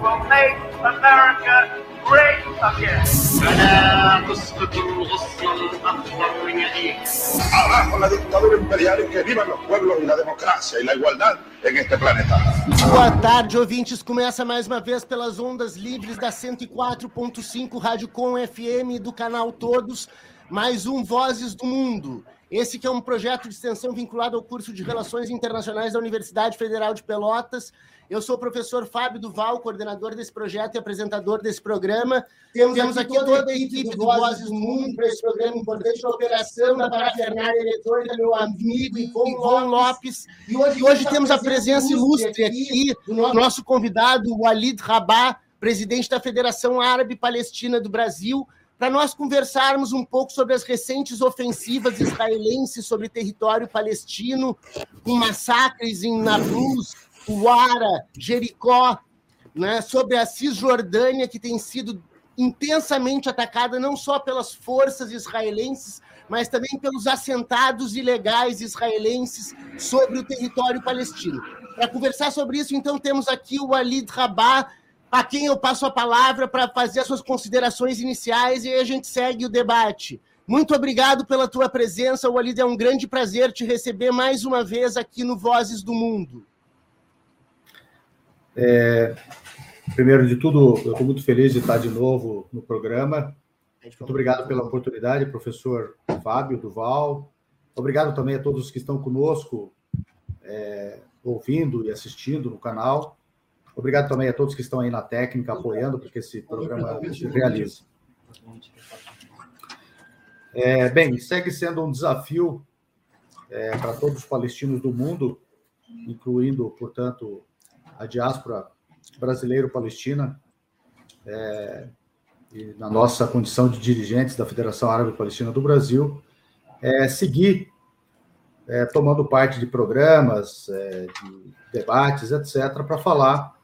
will make America great again. Abajo la dictadura imperial que vivan los pueblos y la democracia y la igualdad este planeta. Boa tarde, ouvintes. Começa mais uma vez pelas ondas livres da 104.5 Rádio Com FM do canal Todos, mais um Vozes do Mundo. Esse que é um projeto de extensão vinculado ao curso de Relações Internacionais da Universidade Federal de Pelotas. Eu sou o professor Fábio Duval, coordenador desse projeto e apresentador desse programa. Temos, Temos aqui toda a equipe do Vozes do Mundo para esse programa importante, a operação da parafernália eletrônica, meu amigo Ivon Lopes. E hoje, e hoje temos a presença ilustre aqui do nosso convidado, Walid Rabah, presidente da Federação Árabe Palestina do Brasil, para nós conversarmos um pouco sobre as recentes ofensivas israelenses sobre território palestino, com massacres em Nablus, Uara, Jericó, né, sobre a Cisjordânia, que tem sido intensamente atacada não só pelas forças israelenses, mas também pelos assentados ilegais israelenses sobre o território palestino. Para conversar sobre isso, então, temos aqui o Walid Rabah, a quem eu passo a palavra para fazer as suas considerações iniciais e a gente segue o debate. Muito obrigado pela tua presença, Walid. É um grande prazer te receber mais uma vez aqui no Vozes do Mundo. É, primeiro de tudo, eu estou muito feliz de estar de novo no programa. Muito obrigado pela oportunidade, professor Fábio Duval. Obrigado também a todos que estão conosco, é, ouvindo e assistindo no canal. Obrigado também a todos que estão aí na técnica apoiando, porque esse programa se realiza. É, bem, segue sendo um desafio é, para todos os palestinos do mundo, incluindo, portanto, a diáspora brasileiro-palestina, é, e na nossa condição de dirigentes da Federação Árabe Palestina do Brasil, é, seguir é, tomando parte de programas, é, de debates, etc., para falar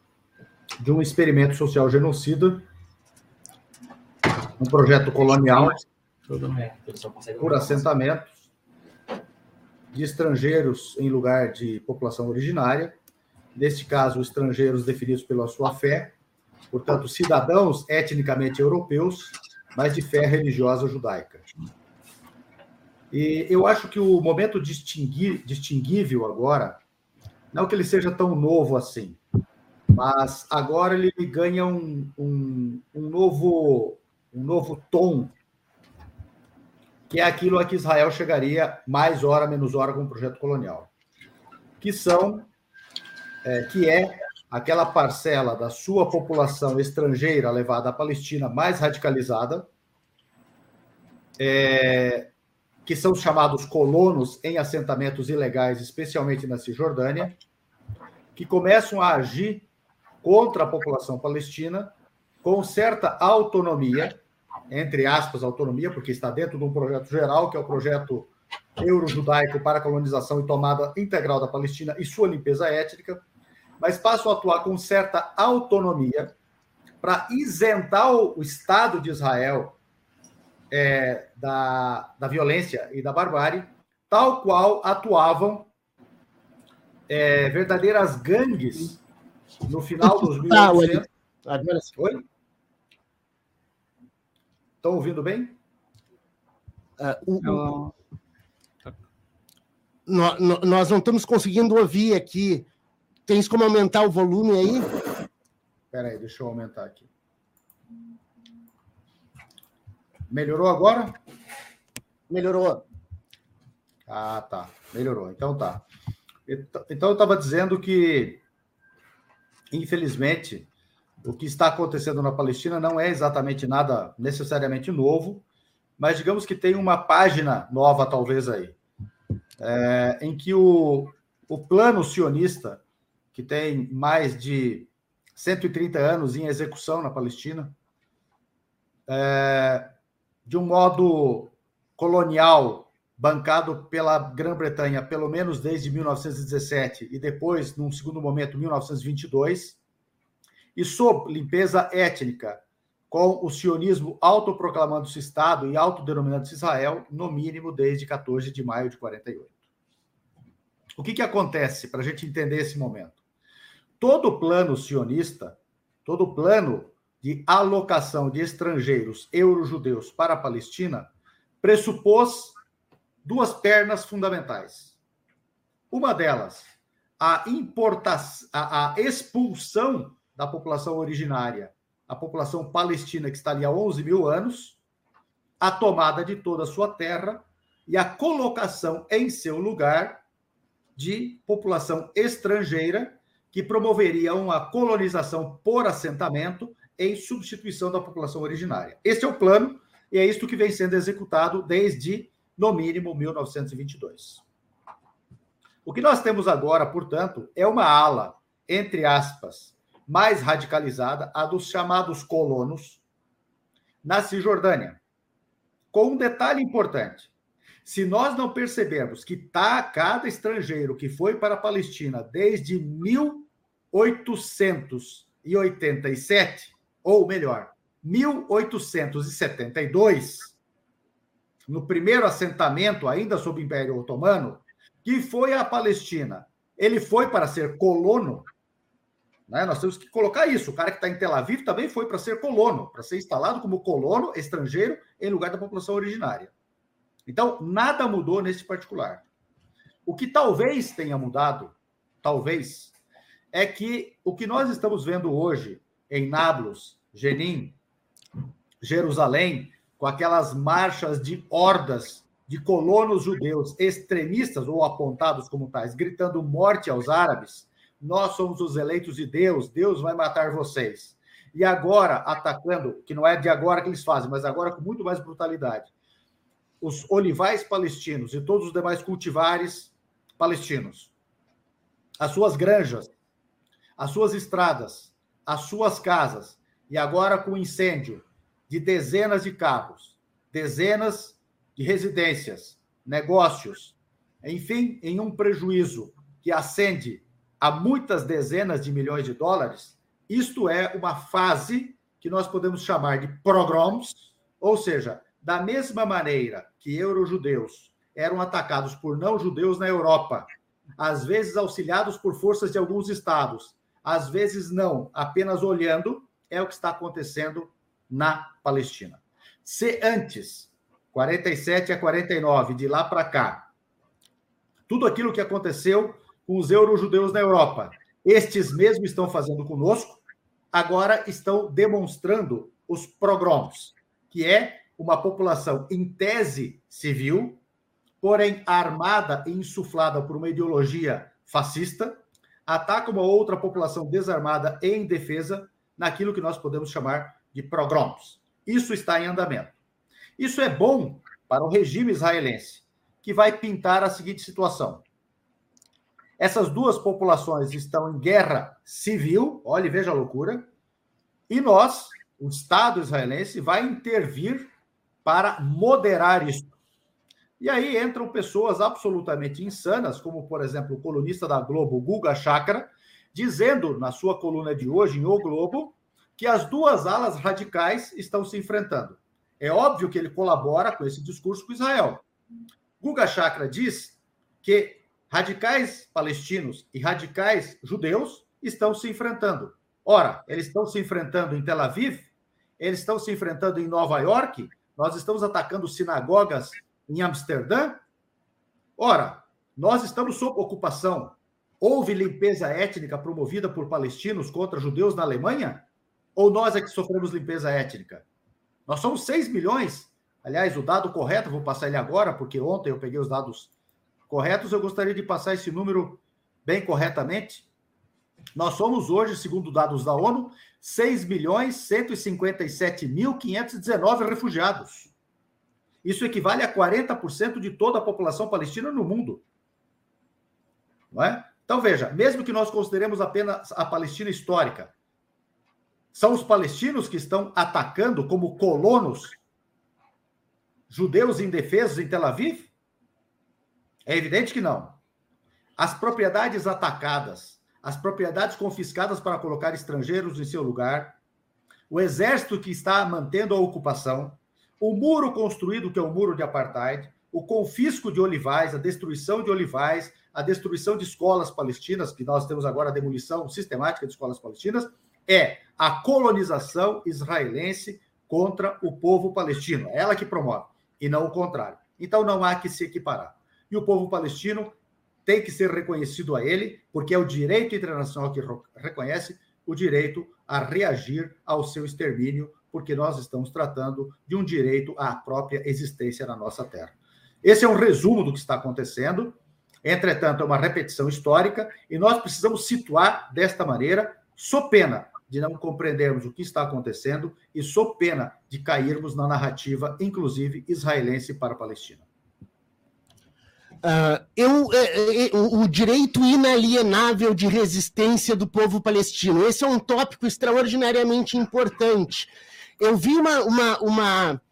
de um experimento social genocida, um projeto colonial por assentamentos de estrangeiros em lugar de população originária, neste caso, estrangeiros definidos pela sua fé, portanto, cidadãos etnicamente europeus, mas de fé religiosa judaica. E eu acho que o momento distinguível agora, não que ele seja tão novo assim, mas agora ele ganha um, um, um novo, um novo tom, que é aquilo a que Israel chegaria mais hora, menos hora com o projeto colonial, que são é, que é aquela parcela da sua população estrangeira levada à Palestina mais radicalizada, é, que são chamados colonos em assentamentos ilegais, especialmente na Cisjordânia, que começam a agir contra a população palestina com certa autonomia, entre aspas, autonomia, porque está dentro de um projeto geral, que é o projeto euro-judaico para a colonização e tomada integral da Palestina e sua limpeza étnica, mas passam a atuar com certa autonomia para isentar o Estado de Israel é, da, da violência e da barbárie, tal qual atuavam é, verdadeiras gangues no final dos 1800. Tá, Oi? Estão ouvindo bem? Uh, o, nós não estamos conseguindo ouvir aqui Tens como aumentar o volume aí? Espera aí, deixa eu aumentar aqui. Melhorou agora? Melhorou. Ah, tá. Melhorou. Então tá. Então eu estava dizendo que, infelizmente, o que está acontecendo na Palestina não é exatamente nada necessariamente novo, mas digamos que tem uma página nova, talvez aí, é, em que o, o plano sionista que tem mais de 130 anos em execução na Palestina, é, de um modo colonial, bancado pela Grã-Bretanha, pelo menos desde 1917 e depois, num segundo momento, 1922, e sob limpeza étnica, com o sionismo autoproclamando-se Estado e autodenominando-se Israel, no mínimo desde 14 de maio de 48. O que, que acontece para a gente entender esse momento? todo plano sionista todo plano de alocação de estrangeiros euro-judeus para a Palestina pressupôs duas pernas fundamentais. Uma delas, a importação, a, a expulsão da população originária, a população palestina que está ali há 11 mil anos, a tomada de toda a sua terra e a colocação em seu lugar de população estrangeira que promoveria uma colonização por assentamento em substituição da população originária. Este é o plano e é isto que vem sendo executado desde, no mínimo, 1922. O que nós temos agora, portanto, é uma ala, entre aspas, mais radicalizada, a dos chamados colonos, na Cisjordânia. Com um detalhe importante: se nós não percebermos que tá cada estrangeiro que foi para a Palestina desde 1887, ou melhor, 1872, no primeiro assentamento ainda sob o Império Otomano, que foi à Palestina, ele foi para ser colono, né? Nós temos que colocar isso. O cara que está em Tel Aviv também foi para ser colono, para ser instalado como colono estrangeiro em lugar da população originária. Então, nada mudou nesse particular. O que talvez tenha mudado, talvez, é que o que nós estamos vendo hoje em Nablus, Jenin, Jerusalém, com aquelas marchas de hordas de colonos judeus extremistas ou apontados como tais, gritando morte aos árabes, nós somos os eleitos de Deus, Deus vai matar vocês. E agora, atacando, que não é de agora que eles fazem, mas agora com muito mais brutalidade, os olivais palestinos e todos os demais cultivares palestinos, as suas granjas, as suas estradas, as suas casas, e agora com incêndio de dezenas de carros, dezenas de residências, negócios, enfim, em um prejuízo que ascende a muitas dezenas de milhões de dólares, isto é uma fase que nós podemos chamar de pogroms, ou seja, da mesma maneira que eurojudeus eram atacados por não-judeus na Europa, às vezes auxiliados por forças de alguns estados, às vezes não, apenas olhando, é o que está acontecendo na Palestina. Se antes 47 a 49, de lá para cá. Tudo aquilo que aconteceu com os eurojudeus na Europa, estes mesmos estão fazendo conosco, agora estão demonstrando os pogroms, que é uma população em tese civil, porém armada e insuflada por uma ideologia fascista, ataca uma outra população desarmada e indefesa naquilo que nós podemos chamar de pogroms. Isso está em andamento. Isso é bom para o regime israelense, que vai pintar a seguinte situação. Essas duas populações estão em guerra civil, olhe, veja a loucura, e nós, o Estado israelense, vai intervir para moderar isso. E aí entram pessoas absolutamente insanas, como, por exemplo, o colunista da Globo, Guga Chakra, dizendo na sua coluna de hoje, em O Globo, que as duas alas radicais estão se enfrentando. É óbvio que ele colabora com esse discurso com Israel. Guga Chakra diz que radicais palestinos e radicais judeus estão se enfrentando. Ora, eles estão se enfrentando em Tel Aviv, eles estão se enfrentando em Nova York, nós estamos atacando sinagogas em Amsterdã. Ora, nós estamos sob ocupação. Houve limpeza étnica promovida por palestinos contra judeus na Alemanha? Ou nós é que sofremos limpeza étnica? Nós somos 6 milhões. Aliás, o dado correto, vou passar ele agora, porque ontem eu peguei os dados corretos, eu gostaria de passar esse número bem corretamente. Nós somos hoje, segundo dados da ONU, 6 milhões 157 mil 519 refugiados. Isso equivale a 40% de toda a população palestina no mundo. Não é? Então, veja, mesmo que nós consideremos apenas a Palestina histórica, são os palestinos que estão atacando como colonos judeus indefesos em Tel Aviv? É evidente que não. As propriedades atacadas, as propriedades confiscadas para colocar estrangeiros em seu lugar, o exército que está mantendo a ocupação, o muro construído, que é o muro de apartheid, o confisco de olivais, a destruição de olivais, a destruição de escolas palestinas, que nós temos agora a demolição sistemática de escolas palestinas, é a colonização israelense contra o povo palestino. É ela que promove, e não o contrário. Então não há que se equiparar. E o povo palestino tem que ser reconhecido a ele, porque é o direito internacional que reconhece o direito a reagir ao seu extermínio, porque nós estamos tratando de um direito à própria existência na nossa terra. Esse é um resumo do que está acontecendo. Entretanto, é uma repetição histórica e nós precisamos situar desta maneira, so pena de não compreendermos o que está acontecendo e so pena de cairmos na narrativa, inclusive israelense para a Palestina. Uh, eu, é, é, o direito inalienável de resistência do povo palestino. Esse é um tópico extraordinariamente importante. Eu vi uma, uma, uma,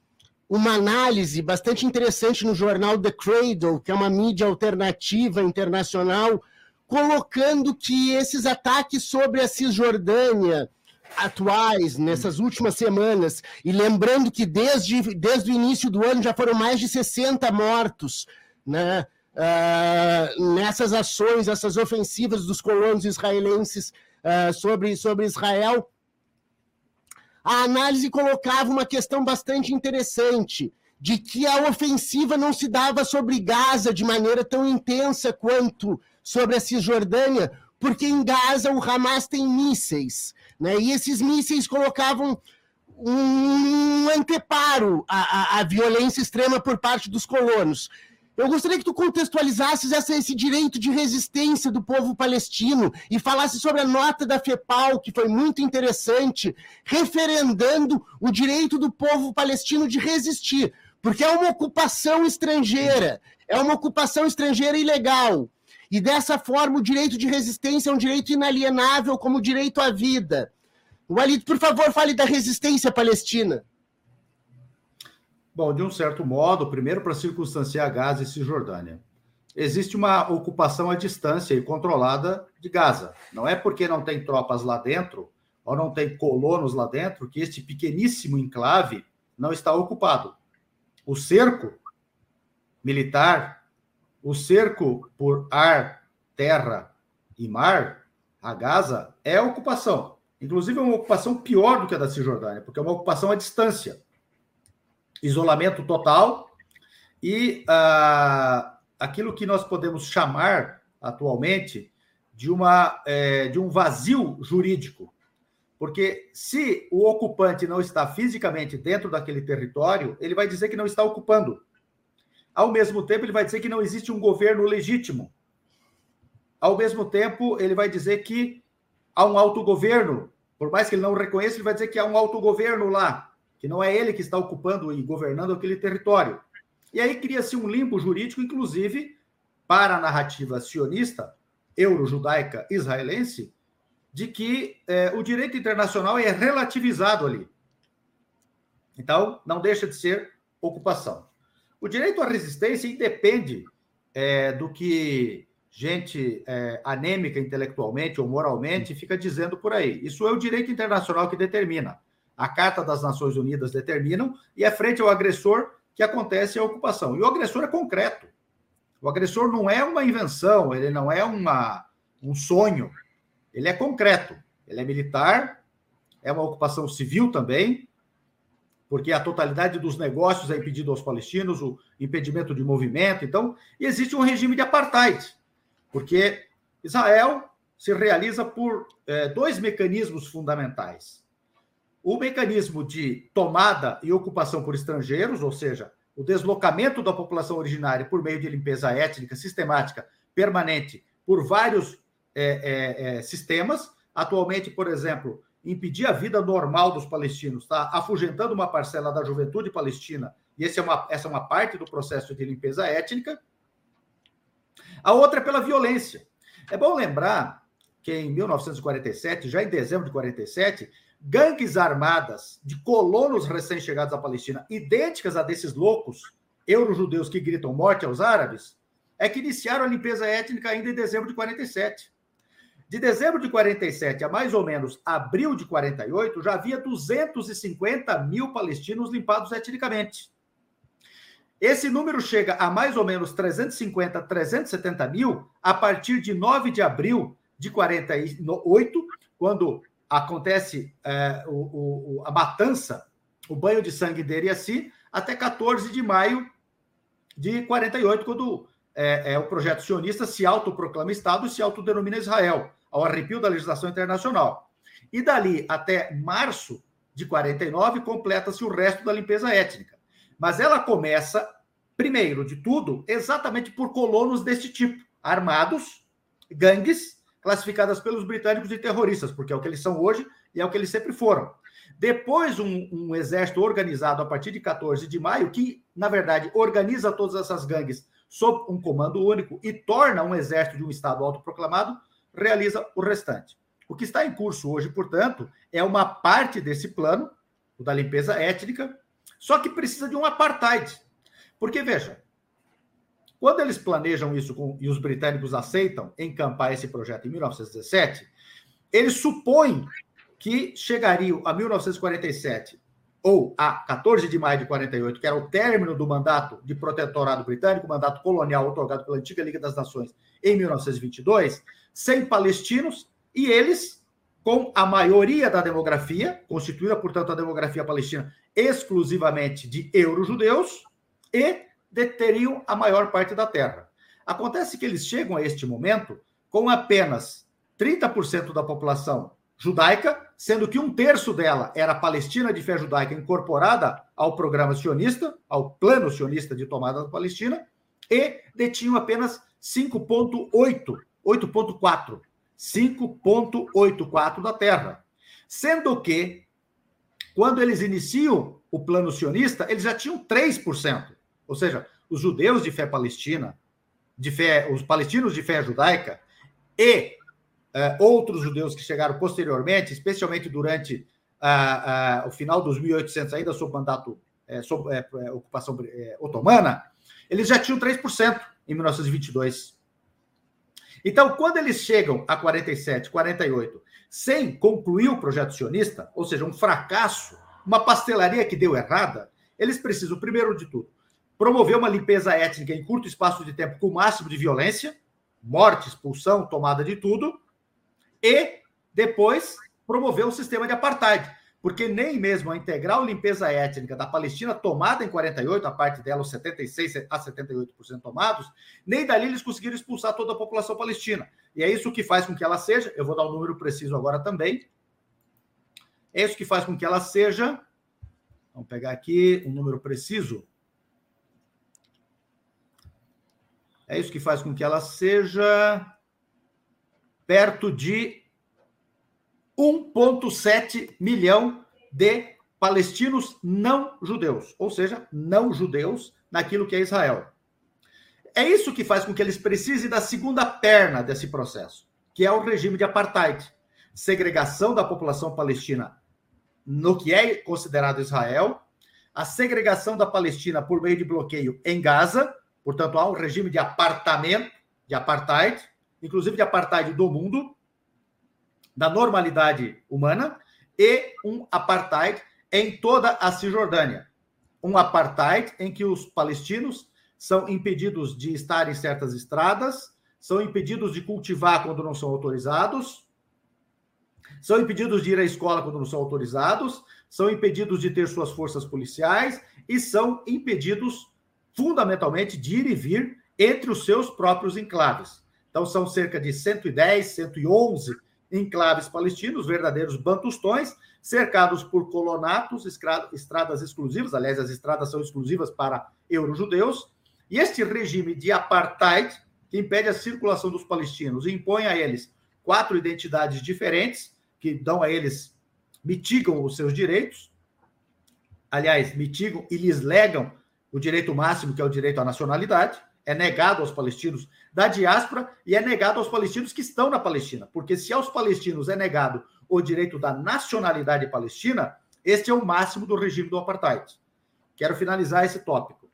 uma análise bastante interessante no jornal The Cradle, que é uma mídia alternativa internacional, colocando que esses ataques sobre a Cisjordânia atuais, nessas últimas semanas, e lembrando que desde, desde o início do ano já foram mais de 60 mortos, né? Uh, nessas ações, essas ofensivas dos colonos israelenses uh, sobre, sobre Israel, a análise colocava uma questão bastante interessante, de que a ofensiva não se dava sobre Gaza de maneira tão intensa quanto sobre a Cisjordânia, porque em Gaza o Hamas tem mísseis, né? e esses mísseis colocavam um anteparo à, à, à violência extrema por parte dos colonos. Eu gostaria que tu contextualizasses essa, esse direito de resistência do povo palestino e falasse sobre a nota da FEPAL, que foi muito interessante, referendando o direito do povo palestino de resistir, porque é uma ocupação estrangeira, é uma ocupação estrangeira ilegal. E dessa forma, o direito de resistência é um direito inalienável, como o direito à vida. Walid, por favor, fale da resistência palestina. Bom, de um certo modo, primeiro para circunstanciar Gaza e Cisjordânia. Existe uma ocupação à distância e controlada de Gaza. Não é porque não tem tropas lá dentro, ou não tem colonos lá dentro, que este pequeníssimo enclave não está ocupado. O cerco militar, o cerco por ar, terra e mar a Gaza é ocupação. Inclusive, é uma ocupação pior do que a da Cisjordânia, porque é uma ocupação à distância isolamento total e uh, aquilo que nós podemos chamar atualmente de, uma, é, de um vazio jurídico. Porque se o ocupante não está fisicamente dentro daquele território, ele vai dizer que não está ocupando. Ao mesmo tempo, ele vai dizer que não existe um governo legítimo. Ao mesmo tempo, ele vai dizer que há um autogoverno. Por mais que ele não reconheça, ele vai dizer que há um autogoverno lá que não é ele que está ocupando e governando aquele território. E aí cria-se um limbo jurídico, inclusive, para a narrativa sionista, euro-judaica israelense, de que é, o direito internacional é relativizado ali. Então, não deixa de ser ocupação. O direito à resistência independe é, do que gente é, anêmica intelectualmente ou moralmente fica dizendo por aí. Isso é o direito internacional que determina a Carta das Nações Unidas determinam, e é frente ao agressor que acontece a ocupação. E o agressor é concreto. O agressor não é uma invenção, ele não é uma, um sonho, ele é concreto. Ele é militar, é uma ocupação civil também, porque a totalidade dos negócios é impedido aos palestinos, o impedimento de movimento. Então, existe um regime de apartheid, porque Israel se realiza por é, dois mecanismos fundamentais o mecanismo de tomada e ocupação por estrangeiros, ou seja, o deslocamento da população originária por meio de limpeza étnica sistemática permanente por vários é, é, é, sistemas. Atualmente, por exemplo, impedir a vida normal dos palestinos, está afugentando uma parcela da juventude palestina, e é uma, essa é uma parte do processo de limpeza étnica. A outra é pela violência. É bom lembrar que em 1947, já em dezembro de 47, gangues armadas de colonos recém-chegados à Palestina, idênticas a desses loucos euro-judeus que gritam morte aos árabes, é que iniciaram a limpeza étnica ainda em dezembro de 47. De dezembro de 47 a mais ou menos abril de 48, já havia 250 mil palestinos limpados etnicamente. Esse número chega a mais ou menos 350, 370 mil a partir de 9 de abril de 48, quando acontece é, o, o, a matança, o banho de sangue dele assim, até 14 de maio de 48, quando é, é, o projeto sionista se autoproclama Estado e se autodenomina Israel, ao arrepio da legislação internacional. E dali até março de 49, completa-se o resto da limpeza étnica. Mas ela começa, primeiro de tudo, exatamente por colonos deste tipo, armados, gangues, classificadas pelos britânicos de terroristas, porque é o que eles são hoje e é o que eles sempre foram. Depois, um, um, exército organizado a partir de 14 de maio, que, na verdade, organiza todas essas gangues sob um comando único e torna um exército de um Estado autoproclamado, realiza o restante. O que está em curso hoje, portanto, é uma parte desse plano, o da limpeza étnica, só que precisa de um apartheid. Porque, veja, quando eles planejam isso com, e os britânicos aceitam encampar esse projeto em 1917, eles supõem que chegariam a 1947 ou a 14 de maio de 48, que era o término do mandato de protetorado britânico, mandato colonial otorgado pela antiga Liga das Nações em 1922, sem palestinos e eles com a maioria da demografia, constituída, portanto, a demografia palestina exclusivamente de euro-judeus e deteriam a maior parte da terra. Acontece que eles chegam a este momento com apenas 30% da população judaica, sendo que um terço dela era palestina de fé judaica incorporada ao programa sionista, ao plano sionista de tomada da Palestina, e detinham apenas 5,8, 8,4, 5,84 da terra. Sendo que, quando eles iniciam o plano sionista, eles já tinham 3%. Ou seja, os judeus de fé palestina, de fé, os palestinos de fé judaica e outros judeus que chegaram posteriormente, especialmente durante o final dos 1800, ainda sob mandato, eh, sob eh, ocupação otomana, eles já tinham 3% em 1922. Então, quando eles chegam a 47, 48, sem concluir o projeto sionista, ou seja, um fracasso, uma pastelaria que deu errada, eles precisam, primeiro de tudo, promover uma limpeza étnica em curto espaço de tempo com o máximo de violência, morte, expulsão, tomada de tudo, e depois promover um sistema de apartheid, porque nem mesmo a integral limpeza étnica da Palestina tomada em 48, a parte dela os 76 a 78% tomados, nem dali eles conseguiram expulsar toda a população palestina. E é isso que faz com que ela seja, eu vou dar um número preciso agora também. É isso que faz com que ela seja, vamos pegar aqui um número preciso, É isso que faz com que ela seja perto de 1,7 milhão de palestinos não judeus, ou seja, não judeus naquilo que é Israel. É isso que faz com que eles precisem da segunda perna desse processo, que é o regime de apartheid segregação da população palestina no que é considerado Israel, a segregação da Palestina por meio de bloqueio em Gaza Portanto, há um regime de apartamento, de apartheid, inclusive de apartheid do mundo, da normalidade humana, e um apartheid em toda a Cisjordânia. Um apartheid em que os palestinos são impedidos de estar em certas estradas, são impedidos de cultivar quando não são autorizados, são impedidos de ir à escola quando não são autorizados, são impedidos de ter suas forças policiais e são impedidos fundamentalmente de ir e vir entre os seus próprios enclaves. Então, são cerca de 110, 111 enclaves palestinos, verdadeiros bantustões, cercados por colonatos, estradas exclusivas, aliás, as estradas são exclusivas para eurojudeus, e este regime de apartheid, que impede a circulação dos palestinos e impõe a eles quatro identidades diferentes, que dão a eles, mitigam os seus direitos, aliás, mitigam e lhes legam o direito máximo, que é o direito à nacionalidade, é negado aos palestinos da diáspora e é negado aos palestinos que estão na Palestina. Porque se aos palestinos é negado o direito da nacionalidade palestina, este é o máximo do regime do apartheid. Quero finalizar esse tópico.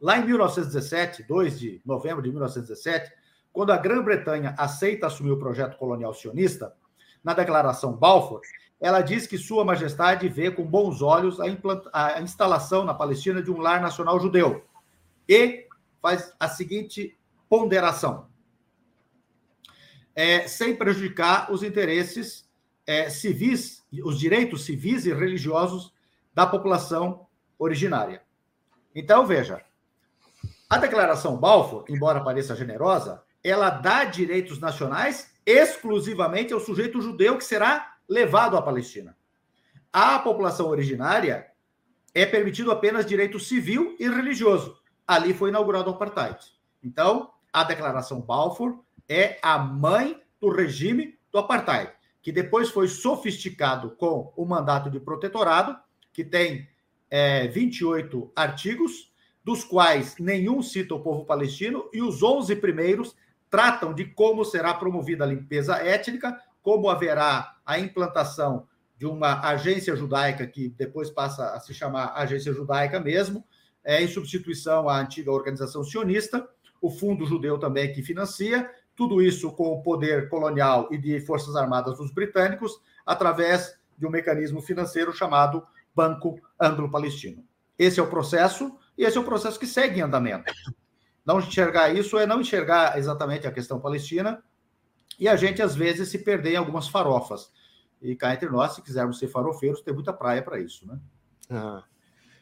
Lá em 1917, 2 de novembro de 1917, quando a Grã-Bretanha aceita assumir o projeto colonial sionista, na Declaração Balfour, ela diz que Sua Majestade vê com bons olhos a, a instalação na Palestina de um lar nacional judeu e faz a seguinte ponderação: é, sem prejudicar os interesses é, civis, os direitos civis e religiosos da população originária. Então, veja, a Declaração Balfour, embora pareça generosa, ela dá direitos nacionais exclusivamente ao sujeito judeu que será levado à Palestina. À população originária é permitido apenas direito civil e religioso. Ali foi inaugurado o apartheid. Então, a Declaração Balfour é a mãe do regime do apartheid, que depois foi sofisticado com o mandato de protetorado, que tem é, 28 artigos, dos quais nenhum cita o povo palestino, e os 11 primeiros tratam de como será promovida a limpeza étnica, como haverá a implantação de uma agência judaica, que depois passa a se chamar Agência Judaica mesmo, é, em substituição à antiga organização sionista, o Fundo Judeu também que financia, tudo isso com o poder colonial e de forças armadas dos britânicos, através de um mecanismo financeiro chamado Banco Anglo-Palestino. Esse é o processo, e esse é o processo que segue em andamento. Não enxergar isso é não enxergar exatamente a questão palestina, e a gente, às vezes, se perder em algumas farofas. E cá entre nós, se quisermos ser farofeiros, tem muita praia para isso, né? Ah.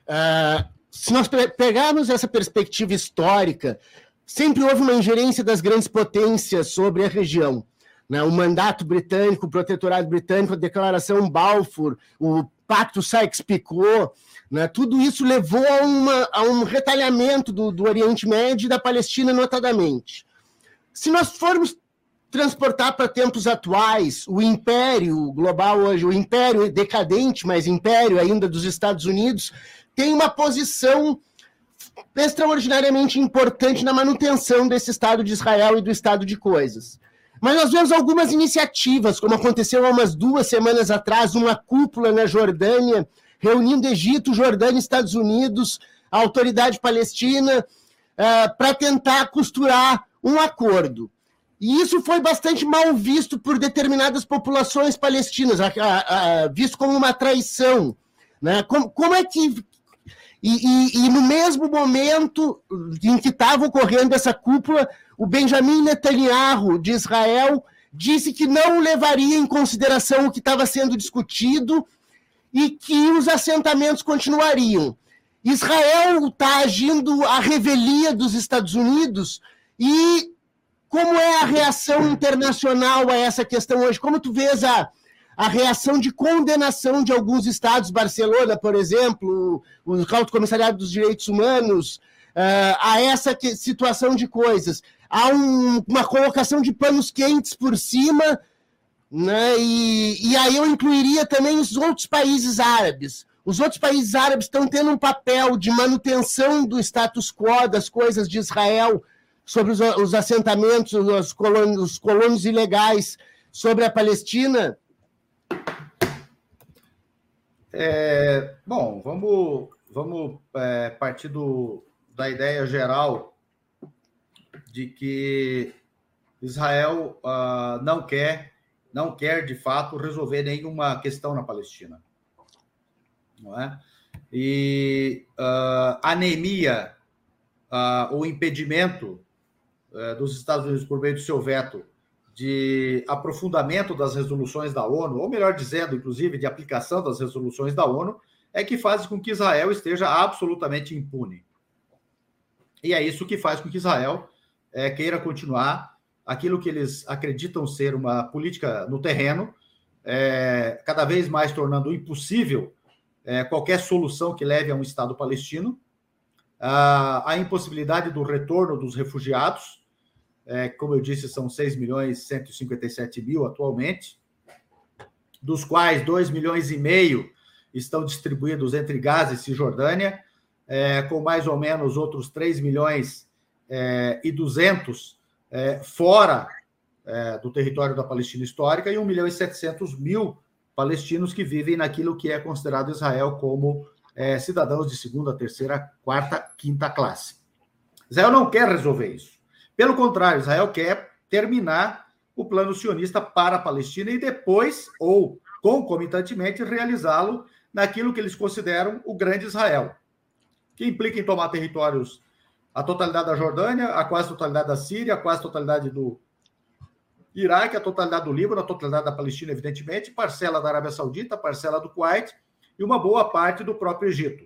Ah, se nós pegarmos essa perspectiva histórica, sempre houve uma ingerência das grandes potências sobre a região. Né? O mandato britânico, o protetorado britânico, a declaração Balfour, o Pacto Sykes-Picot, né? tudo isso levou a, uma, a um retalhamento do, do Oriente Médio e da Palestina, notadamente. Se nós formos transportar para tempos atuais o império global hoje, o império decadente, mas império ainda dos Estados Unidos, tem uma posição extraordinariamente importante na manutenção desse Estado de Israel e do Estado de coisas. Mas nós vemos algumas iniciativas, como aconteceu há umas duas semanas atrás, uma cúpula na Jordânia, reunindo Egito, Jordânia, Estados Unidos, a autoridade palestina, uh, para tentar costurar um acordo. E isso foi bastante mal visto por determinadas populações palestinas, a, a, a, visto como uma traição. Né? Como, como é que. E, e, e, no mesmo momento em que estava ocorrendo essa cúpula, o Benjamin Netanyahu, de Israel, disse que não levaria em consideração o que estava sendo discutido e que os assentamentos continuariam. Israel está agindo à revelia dos Estados Unidos e como é a reação internacional a essa questão hoje? Como tu vês a, a reação de condenação de alguns estados, Barcelona, por exemplo, o Alto Comissariado dos Direitos Humanos, uh, a essa que, situação de coisas? Há um, uma colocação de panos quentes por cima, né? e, e aí eu incluiria também os outros países árabes. Os outros países árabes estão tendo um papel de manutenção do status quo das coisas de Israel, sobre os, os assentamentos, os colônios, os colônios ilegais sobre a Palestina? É, bom, vamos, vamos é, partir do, da ideia geral de que Israel uh, não quer, não quer de fato resolver nenhuma questão na Palestina, não é? E uh, anemia, uh, o impedimento é, dos Estados Unidos por meio do seu veto de aprofundamento das resoluções da ONU, ou melhor dizendo, inclusive, de aplicação das resoluções da ONU, é que faz com que Israel esteja absolutamente impune. E é isso que faz com que Israel é, queira continuar aquilo que eles acreditam ser uma política no terreno, é, cada vez mais tornando impossível é, qualquer solução que leve a um Estado palestino, a, a impossibilidade do retorno dos refugiados, é, como eu disse, são 6 milhões e 157 mil atualmente, dos quais 2 milhões e meio estão distribuídos entre Gaza e Cisjordânia, é, com mais ou menos outros 3 milhões é, e 200 é, fora é, do território da Palestina histórica e 1 milhão e 700 mil palestinos que vivem naquilo que é considerado Israel como é, cidadãos de segunda, terceira, quarta, quinta classe. Israel não quer resolver isso. Pelo contrário, Israel quer terminar o plano sionista para a Palestina e depois, ou concomitantemente, realizá-lo naquilo que eles consideram o grande Israel, que implica em tomar territórios, a totalidade da Jordânia, a quase totalidade da Síria, a quase totalidade do, Iraque, a totalidade do Líbano, a totalidade da Palestina, evidentemente, parcela da Arábia Saudita, parcela do Kuwait e uma boa parte do próprio Egito.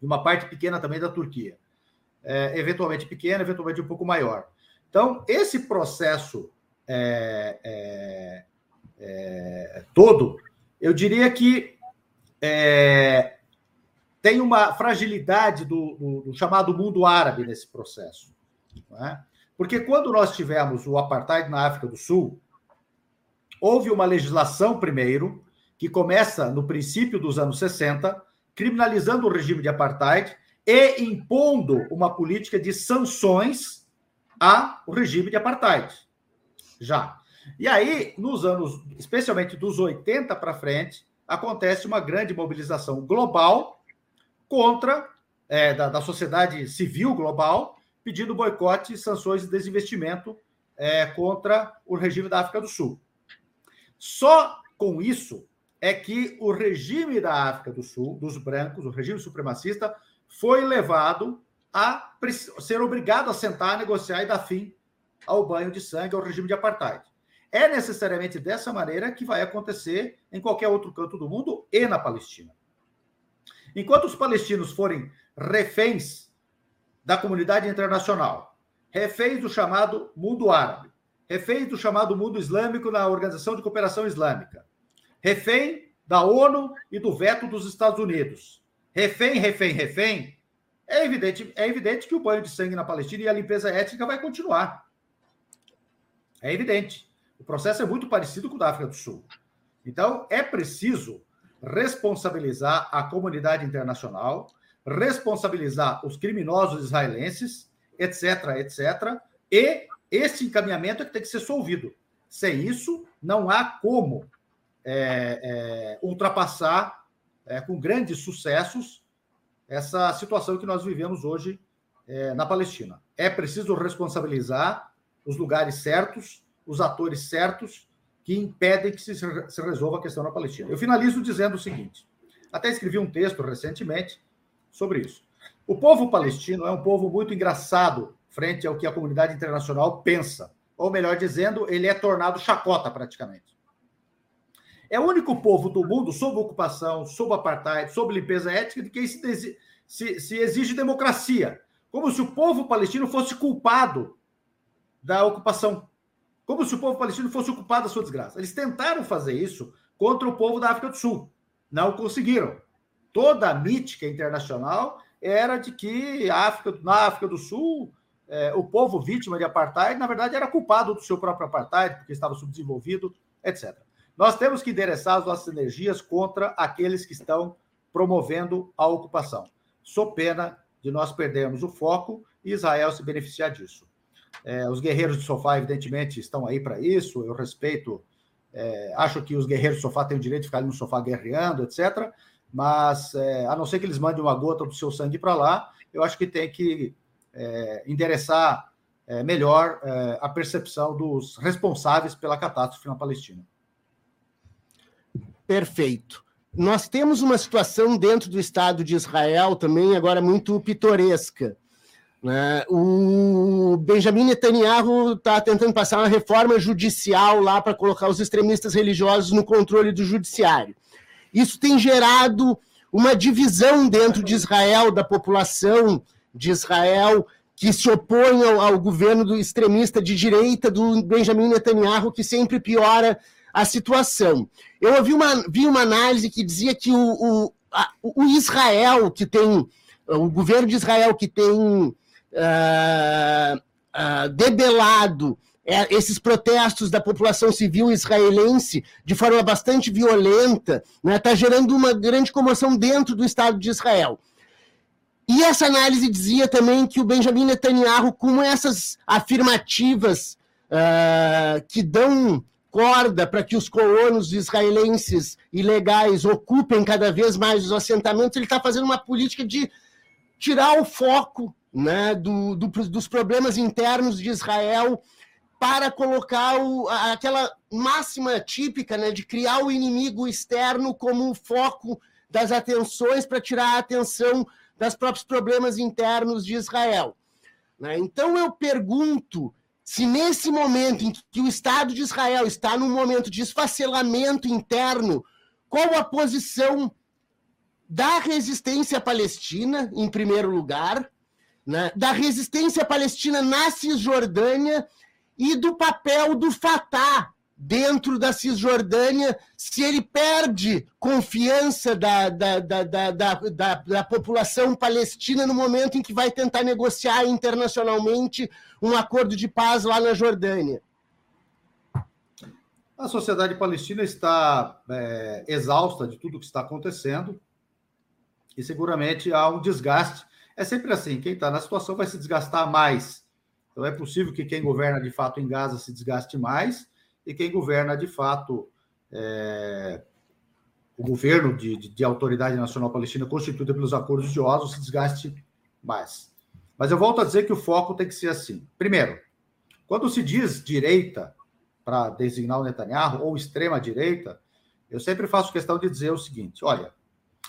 E uma parte pequena também da Turquia. É, eventualmente pequena, eventualmente um pouco maior. Então, esse processo é, é, é todo, eu diria que é, tem uma fragilidade do, do, do, chamado mundo árabe nesse processo. É? Porque quando nós tivemos o apartheid na África do Sul, houve uma legislação primeiro, que começa no princípio dos anos 60, criminalizando o regime de apartheid e impondo uma política de sanções ao regime de apartheid. Já. E aí, nos anos, especialmente dos 80 para frente, acontece uma grande mobilização global contra é, da, da, sociedade civil global, pedindo boicote, sanções e desinvestimento é, contra o regime da África do Sul. Só com isso é que o regime da África do Sul, dos brancos, o regime supremacista, foi levado a ser obrigado a sentar, negociar e dar fim ao banho de sangue, ao regime de apartheid. É necessariamente dessa maneira que vai acontecer em qualquer outro canto do mundo e na Palestina. Enquanto os palestinos forem reféns da comunidade internacional, reféns do chamado mundo árabe, reféns do chamado mundo islâmico na Organização de Cooperação Islâmica, refém da ONU e do veto dos Estados Unidos, refém, refém, refém, é evidente, é evidente que o banho de sangue na Palestina e a limpeza étnica vai continuar. É evidente. O processo é muito parecido com o da África do Sul. Então, é preciso responsabilizar a comunidade internacional, responsabilizar os criminosos israelenses, etc., etc., e esse encaminhamento é que tem que ser solvido. Sem isso, não há como é, é, ultrapassar é, com grandes sucessos essa situação que nós vivemos hoje é, na Palestina. É preciso responsabilizar os lugares certos, os atores certos, que impedem que se, se resolva a questão na Palestina. Eu finalizo dizendo o seguinte: até escrevi um texto recentemente sobre isso. O povo palestino é um povo muito engraçado frente ao que a comunidade internacional pensa, ou melhor dizendo, ele é tornado chacota praticamente. É o único povo do mundo sob ocupação, sob apartheid, sob limpeza étnica de quem se, se, se exige democracia, como se o povo palestino fosse culpado da ocupação como se o povo palestino fosse ocupado da sua desgraça. Eles tentaram fazer isso contra o povo da África do Sul. Não conseguiram. Toda a mítica internacional era de que África, na África do Sul, é, o povo vítima de apartheid, na verdade, era culpado do seu próprio apartheid, porque estava subdesenvolvido, etc. Nós temos que endereçar as nossas energias contra aqueles que estão promovendo a ocupação. Sou pena de nós perdermos o foco e Israel se beneficiar disso. É, os guerreiros de sofá, evidentemente, estão aí para isso. Eu respeito, é, acho que os guerreiros de sofá têm o direito de ficar ali no sofá guerreando, etc. Mas, é, a não ser que eles mandem uma gota do seu sangue para lá, eu acho que tem que é, endereçar é, melhor é, a percepção dos responsáveis pela catástrofe na Palestina. Perfeito. Nós temos uma situação dentro do Estado de Israel também agora muito pitoresca. Né? O Benjamin Netanyahu está tentando passar uma reforma judicial lá para colocar os extremistas religiosos no controle do judiciário. Isso tem gerado uma divisão dentro de Israel, da população de Israel, que se opõe ao, ao governo do extremista de direita do Benjamin Netanyahu, que sempre piora a situação. Eu ouvi uma, vi uma análise que dizia que o, o, a, o Israel, que tem, o governo de Israel, que tem uh, uh, debelado é, esses protestos da população civil israelense de forma bastante violenta, está né, tá gerando uma grande comoção dentro do Estado de Israel. E essa análise dizia também que o Benjamin Netanyahu, com essas afirmativas uh, que dão corda para que os colonos israelenses ilegais ocupem cada vez mais os assentamentos, ele está fazendo uma política de tirar o foco né, do, do, dos problemas internos de Israel para colocar o, aquela máxima típica né, de criar o inimigo externo como foco das atenções para tirar a atenção dos próprios problemas internos de Israel. Né? Então eu pergunto Se nesse momento em que o Estado de Israel está num momento de esfacelamento interno, qual a posição da resistência palestina, em primeiro lugar, né, da resistência palestina na Cisjordânia e do papel do Fatah dentro da Cisjordânia, se ele perde confiança da, da, da, da, da, da, população palestina no momento em que vai tentar negociar internacionalmente um acordo de paz lá na Jordânia. A sociedade palestina está é, exausta de tudo que está acontecendo e seguramente há um desgaste. É sempre assim: quem está na situação vai se desgastar mais. Então é possível que quem governa de fato em Gaza se desgaste mais e quem governa de fato é, o governo de, de, de, autoridade nacional palestina constituída pelos acordos de Oslo se desgaste mais. Mas eu volto a dizer que o foco tem que ser assim. Primeiro, quando se diz direita para designar o Netanyahu ou extrema direita, eu sempre faço questão de dizer o seguinte: olha,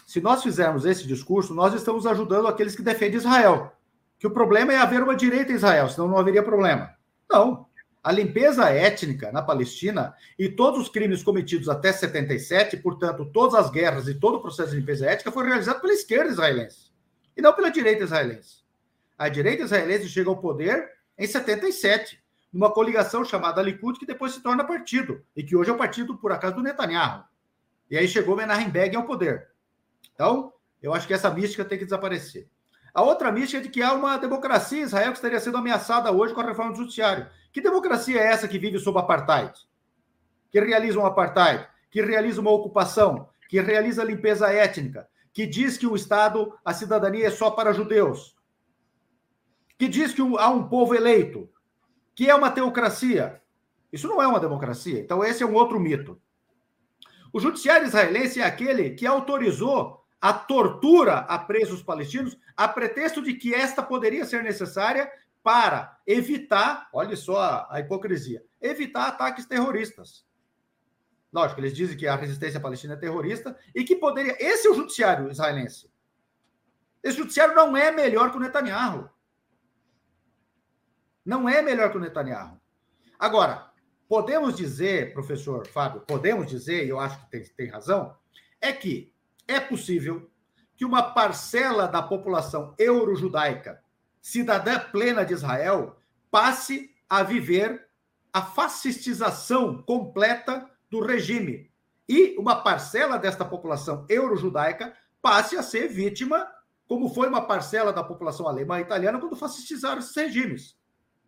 se nós fizermos esse discurso, nós estamos ajudando aqueles que defendem Israel. Que o problema é haver uma direita em Israel, senão não haveria problema. Não. A limpeza étnica na Palestina e todos os crimes cometidos até 77, portanto, todas as guerras e todo o processo de limpeza étnica foi realizado pela esquerda israelense e não pela direita israelense. A direita israelense chega ao poder em 77, numa coligação chamada Likud, que depois se torna partido, e que hoje é o partido, por acaso, do Netanyahu. E aí chegou Menachem ao poder. Então, eu acho que essa mística tem que desaparecer. A outra mística é de que há uma democracia em Israel que estaria sendo ameaçada hoje com a reforma do judiciário. Que democracia é essa que vive sob apartheid? Que realiza um apartheid, que realiza uma ocupação, que realiza limpeza étnica, que diz que o Estado, a cidadania é só para judeus, que diz que há um povo eleito, que é uma teocracia. Isso não é uma democracia. Então, esse é um outro mito. O judiciário israelense é aquele que autorizou a tortura a presos palestinos a pretexto de que esta poderia ser necessária para evitar, olha só a, hipocrisia, evitar ataques terroristas. Lógico, eles dizem que a resistência palestina é terrorista e que poderia. Esse é o judiciário israelense. Esse judiciário não é melhor que o Netanyahu. Não é melhor que o Netanyahu. Agora, podemos dizer, professor Fábio, podemos dizer, e eu acho que tem, tem razão, é que é possível que uma parcela da população euro-judaica cidadã plena de Israel, passe a viver a fascistização completa do regime. E uma parcela desta população euro-judaica passe a ser vítima, como foi uma parcela da população alemã e italiana quando fascistizaram esses regimes.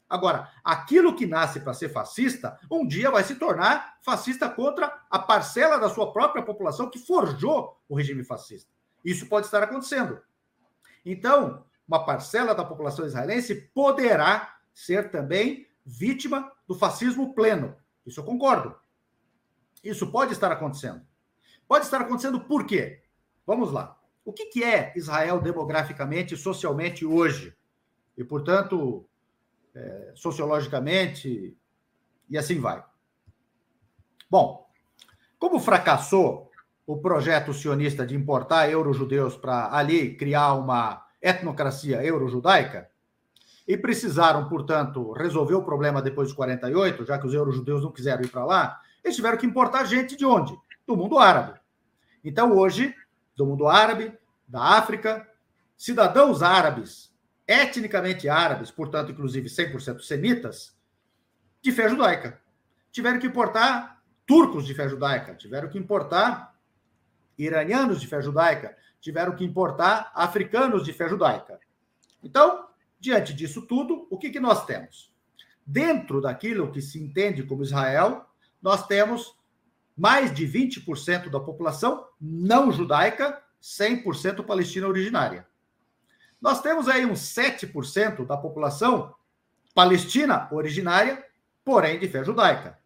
Agora, aquilo que nasce para ser fascista, um dia vai se tornar fascista contra a parcela da sua própria população que forjou o regime fascista. Isso pode estar acontecendo. Então, uma parcela da população israelense poderá ser também vítima do fascismo pleno. Isso eu concordo. Isso pode estar acontecendo. Pode estar acontecendo por quê? Vamos lá. O que, é Israel demograficamente e socialmente hoje? E, portanto, é, sociologicamente, e assim vai. Bom, como fracassou o projeto sionista de importar eurojudeus para ali criar uma etnocracia euro-judaica, e precisaram, portanto, resolver o problema depois de 48, já que os euro-judeus não quiseram ir para lá, eles tiveram que importar gente de onde? Do mundo árabe. Então, hoje, do mundo árabe, da África, cidadãos árabes, etnicamente árabes, portanto, inclusive 100% semitas, de fé judaica. Tiveram que importar turcos de fé judaica, tiveram que importar iranianos de fé judaica, tiveram que importar africanos de fé judaica. Então, diante disso tudo, o que, que nós temos? Dentro daquilo que se entende como Israel, nós temos mais de 20% da população não judaica, 100% palestina originária. Nós temos aí uns 7% da população palestina originária, porém de fé judaica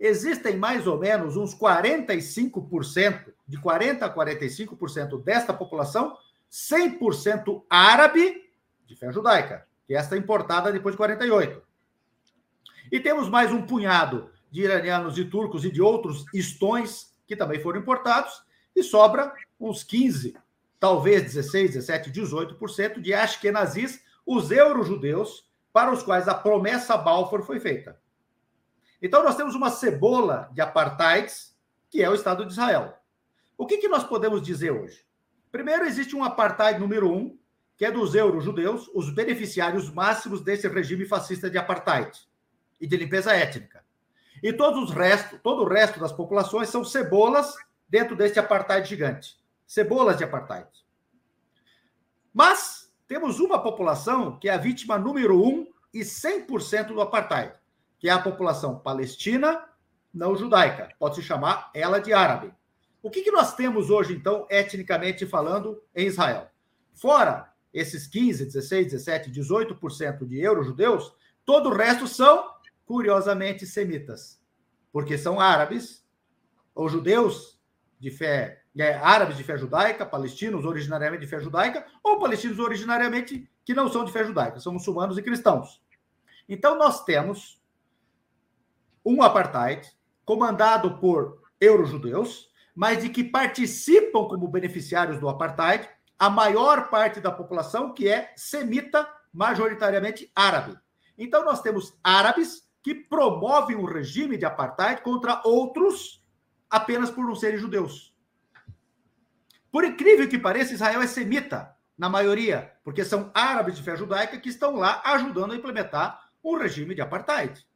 existem mais ou menos uns 45%, de 40% a 45% desta população, 100% árabe de fé judaica, que é esta importada depois de 48. E temos mais um punhado de iranianos e turcos e de outros estões que também foram importados, e sobra uns 15, talvez 16, 17, 18% de ashkenazis, os euro-judeus, para os quais a promessa Balfour foi feita. Então, nós temos uma cebola de apartheids, que é o Estado de Israel. O que, que nós podemos dizer hoje? Primeiro, existe um apartheid número um, que é dos euro-judeus, os beneficiários máximos desse regime fascista de apartheid e de limpeza étnica. E todos os restos, todo o resto das populações são cebolas dentro deste apartheid gigante. Cebolas de apartheid. Mas temos uma população que é a vítima número um e 100% do apartheid, que é a população palestina não judaica. Pode se chamar ela de árabe. O que, que nós temos hoje, então, etnicamente falando, em Israel? Fora esses 15, 16, 17, 18% de euro-judeus, todo o resto são, curiosamente, semitas. Porque são árabes, ou judeus de fé, é, árabes de fé judaica, palestinos originariamente de fé judaica, ou palestinos originariamente que não são de fé judaica, são muçulmanos e cristãos. Então, nós temos um apartheid comandado por eurojudeus, mas de que participam como beneficiários do apartheid a maior parte da população que é semita, majoritariamente árabe. Então, nós temos árabes que promovem um regime de apartheid contra outros apenas por não serem judeus. Por incrível que pareça, Israel é semita, na maioria, porque são árabes de fé judaica que estão lá ajudando a implementar um regime de apartheid.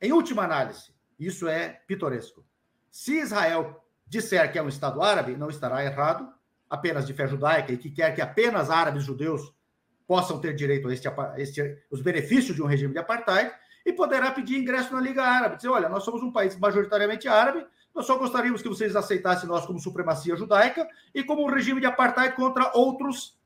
Em última análise, isso é pitoresco. Se Israel disser que é um Estado árabe, não estará errado, apenas de fé judaica e que quer que apenas árabes judeus possam ter direito a este, este, os benefícios de um regime de apartheid e poderá pedir ingresso na Liga Árabe. Dizer, olha, nós somos um país majoritariamente árabe, nós só gostaríamos que vocês aceitassem nós como supremacia judaica e como um regime de apartheid contra outros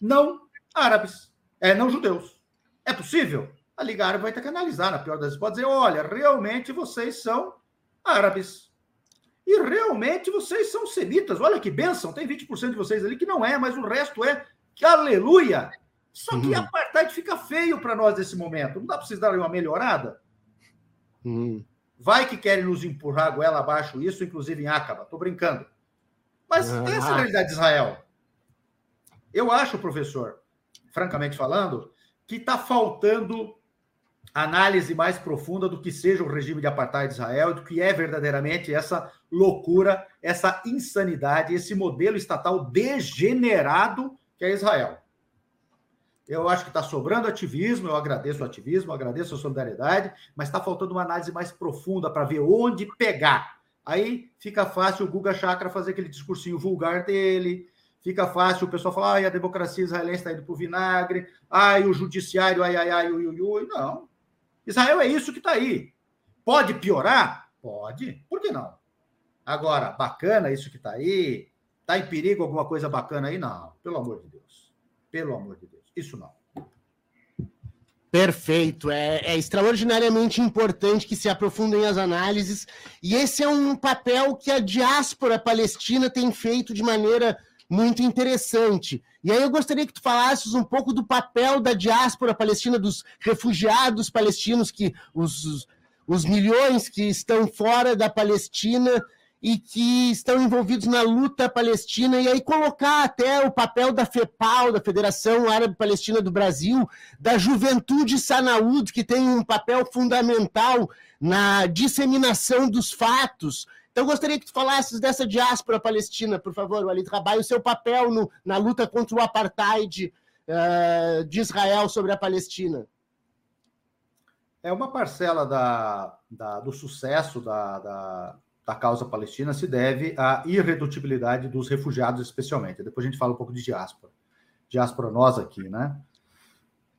não árabes, é, não judeus. É possível? A Liga Árabe vai ter que analisar, na pior das pode dizer, olha, realmente vocês são árabes. E realmente vocês são semitas. Olha que bênção, tem 20% de vocês ali que não é, mas o resto é. Que aleluia! Só que uhum. a apartheid fica feio para nós nesse momento. Não dá para vocês darem uma melhorada? Uhum. Vai que querem nos empurrar a goela abaixo isso, inclusive em Acaba. Estou brincando. Mas uhum. essa é a realidade de Israel. Eu acho, professor, francamente falando, que está faltando análise mais profunda do que seja o regime de apartheid de Israel, do que é verdadeiramente essa loucura, essa insanidade, esse modelo estatal degenerado que é Israel. Eu acho que está sobrando ativismo, eu agradeço o ativismo, agradeço a solidariedade, mas está faltando uma análise mais profunda para ver onde pegar. Aí fica fácil o Guga Chakra fazer aquele discursinho vulgar dele, fica fácil o pessoal falar, ai, a democracia israelense está indo para o vinagre, ai, o judiciário, ai, ai, ai, ui, ui, ui. Não. Israel é isso que está aí. Pode piorar? Pode. Por que não? Agora, bacana isso que está aí? Está em perigo alguma coisa bacana aí? Não. Pelo amor de Deus. Pelo amor de Deus. Isso não. Perfeito, é, é, extraordinariamente importante que se aprofundem as análises, e esse é um papel que a diáspora palestina tem feito de maneira muito interessante. E aí eu gostaria que tu falasses um pouco do papel da diáspora palestina, dos refugiados palestinos, que os, os milhões que estão fora da Palestina e que estão envolvidos na luta palestina, e aí colocar até o papel da FEPAL, da Federação Árabe Palestina do Brasil, da Juventude Sanaúd, que tem um papel fundamental na disseminação dos fatos. Então, gostaria que tu falasses dessa diáspora palestina, por favor, Walid Rabai, o seu papel no, na luta contra o apartheid uh, de Israel sobre a Palestina. É uma parcela da, da do sucesso da, da da causa palestina se deve à irredutibilidade dos refugiados, especialmente. Depois a gente fala um pouco de diáspora. Diáspora nós aqui, né?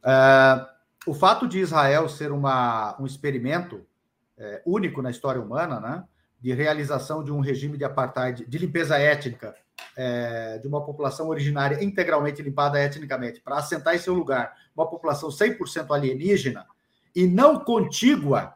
É, o fato de Israel ser uma, um experimento é, único na história humana, né? De realização de um regime de apartheid, de limpeza étnica, é, de uma população originária integralmente limpada etnicamente, para assentar em seu lugar uma população 100% alienígena e não contígua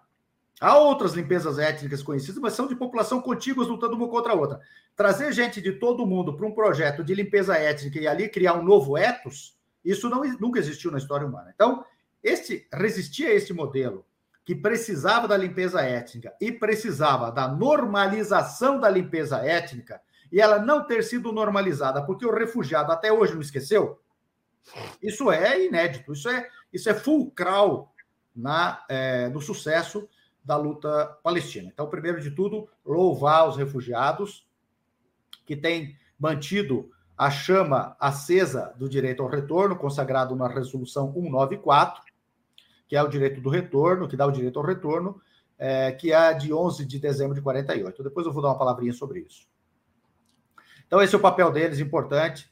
Há outras limpezas étnicas conhecidas, mas são de população contíguas lutando uma contra a outra. Trazer gente de todo mundo para um projeto de limpeza étnica e ali criar um novo etos, isso não, nunca existiu na história humana. Então, este resistir a este modelo que precisava da limpeza étnica e precisava da normalização da limpeza étnica e ela não ter sido normalizada porque o refugiado até hoje não esqueceu, isso é inédito, isso é Isso é fulcral na, é, no sucesso da luta palestina. Então, primeiro de tudo, louvar os refugiados que têm mantido a chama acesa do direito ao retorno, consagrado na Resolução 194, que é o direito do retorno, que dá o direito ao retorno, é, que é de 11 de dezembro de 48. Depois eu vou dar uma palavrinha sobre isso. Então, esse é o papel deles, importante.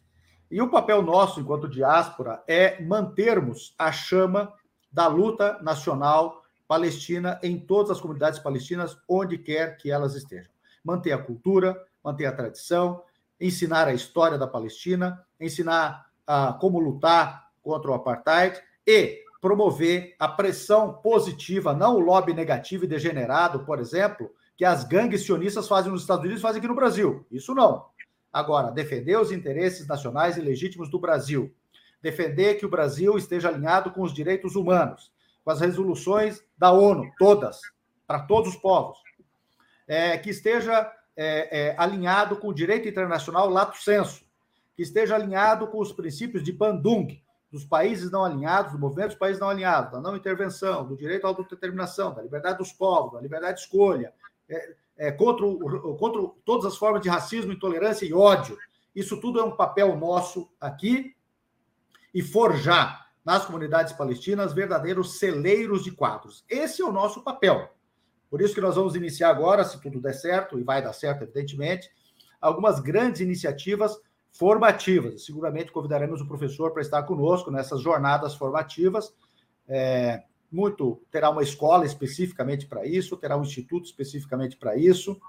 E o papel nosso, enquanto diáspora, é mantermos a chama da luta nacional palestina em todas as comunidades palestinas, onde quer que elas estejam. Manter a cultura, manter a tradição, ensinar a história da Palestina, ensinar a, como lutar contra o apartheid e promover a pressão positiva, não o lobby negativo e degenerado, por exemplo, que as gangues sionistas fazem nos Estados Unidos fazem aqui no Brasil. Isso não. Agora, defender os interesses nacionais e legítimos do Brasil, defender que o Brasil esteja alinhado com os direitos humanos, com as resoluções da ONU, todas, para todos os povos, é, que esteja é, é, alinhado com o direito internacional lato sensu, que esteja alinhado com os princípios de Bandung, dos países não alinhados, do movimento dos países não alinhados, da não intervenção, do direito à autodeterminação, da liberdade dos povos, da liberdade de escolha, é, é, contra, o, contra todas as formas de racismo, intolerância e ódio. Isso tudo é um papel nosso aqui e forjar nas comunidades palestinas verdadeiros celeiros de quadros. Esse é o nosso papel. Por isso que nós vamos iniciar agora, se tudo der certo, e vai dar certo, evidentemente, algumas grandes iniciativas formativas. Seguramente convidaremos o professor para estar conosco nessas jornadas formativas. É, muito terá uma escola especificamente para isso, terá um instituto especificamente para isso,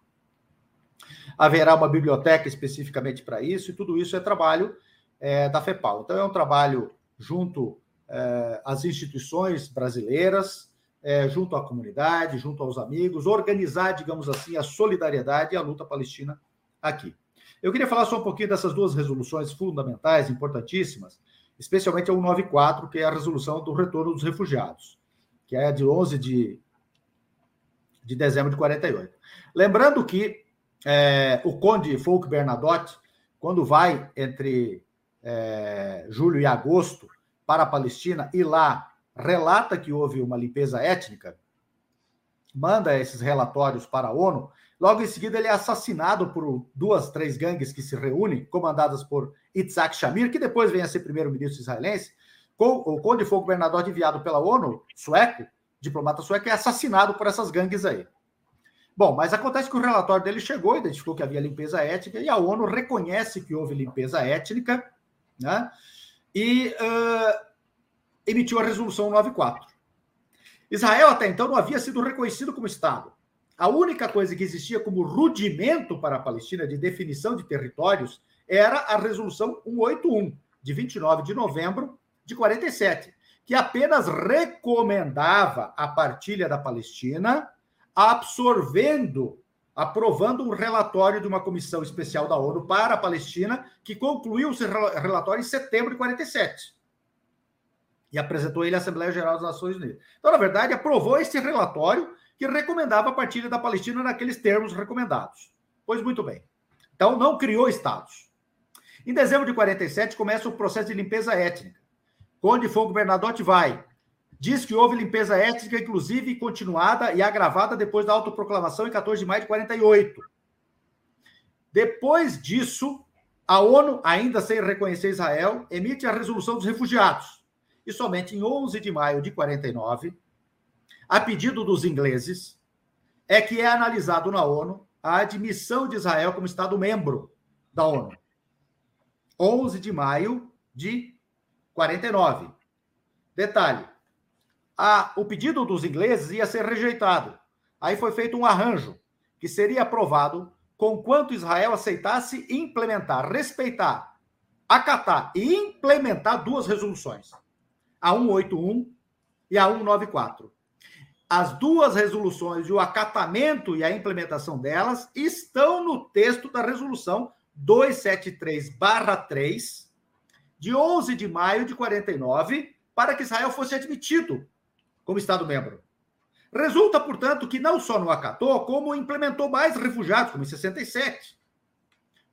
haverá uma biblioteca especificamente para isso, e tudo isso é trabalho é, da FEPAL. Então, é um trabalho junto é, às instituições brasileiras, é, junto à comunidade, junto aos amigos, organizar, digamos assim, a solidariedade e a luta palestina aqui. Eu queria falar só um pouquinho dessas duas resoluções fundamentais, importantíssimas, especialmente a 194, que é a resolução do retorno dos refugiados, que é de 11 de, de dezembro de 48. Lembrando que é, o conde Folk Bernadotte, quando vai entre é, julho e agosto para a Palestina e lá relata que houve uma limpeza étnica, manda esses relatórios para a ONU, logo em seguida ele é assassinado por duas, três gangues que se reúnem, comandadas por Itzhak Shamir, que depois vem a ser primeiro-ministro israelense, o Conde Fogo Bernadette enviado pela ONU, sueco, diplomata sueco, é assassinado por essas gangues aí. Bom, mas acontece que o relatório dele chegou, identificou que havia limpeza étnica, e a ONU reconhece que houve limpeza étnica, né? E uh, emitiu a resolução 94. Israel até então não havia sido reconhecido como Estado. A única coisa que existia como rudimento para a Palestina de definição de territórios era a resolução 181, de 29 de novembro de 47, que apenas recomendava a partilha da Palestina, absorvendo, aprovando um relatório de uma comissão especial da ONU para a Palestina, que concluiu seu relatório em setembro de 47 e apresentou ele à Assembleia Geral das Nações Unidas. Então, na verdade, aprovou esse relatório que recomendava a partilha da Palestina naqueles termos recomendados. Pois muito bem. Então, não criou estados. Em dezembro de 47, começa o processo de limpeza étnica. Conde Fogo Bernadotte vai. Diz que houve limpeza étnica, inclusive continuada e agravada depois da autoproclamação em 14 de maio de 48. Depois disso, a ONU, ainda sem reconhecer Israel, emite a resolução dos refugiados e somente em 11 de maio de 49, a pedido dos ingleses, é que é analisado na ONU a admissão de Israel como Estado-membro da ONU. 11 de maio de 49. Detalhe: a, o pedido dos ingleses ia ser rejeitado. Aí foi feito um arranjo que seria aprovado com quanto Israel aceitasse implementar, respeitar, acatar e implementar duas resoluções a 181 e a 194. As duas resoluções e o acatamento e a implementação delas estão no texto da resolução 273/3 de 11 de maio de 49, para que Israel fosse admitido como estado membro. Resulta, portanto, que não só não acatou, como implementou mais refugiados, como em 67.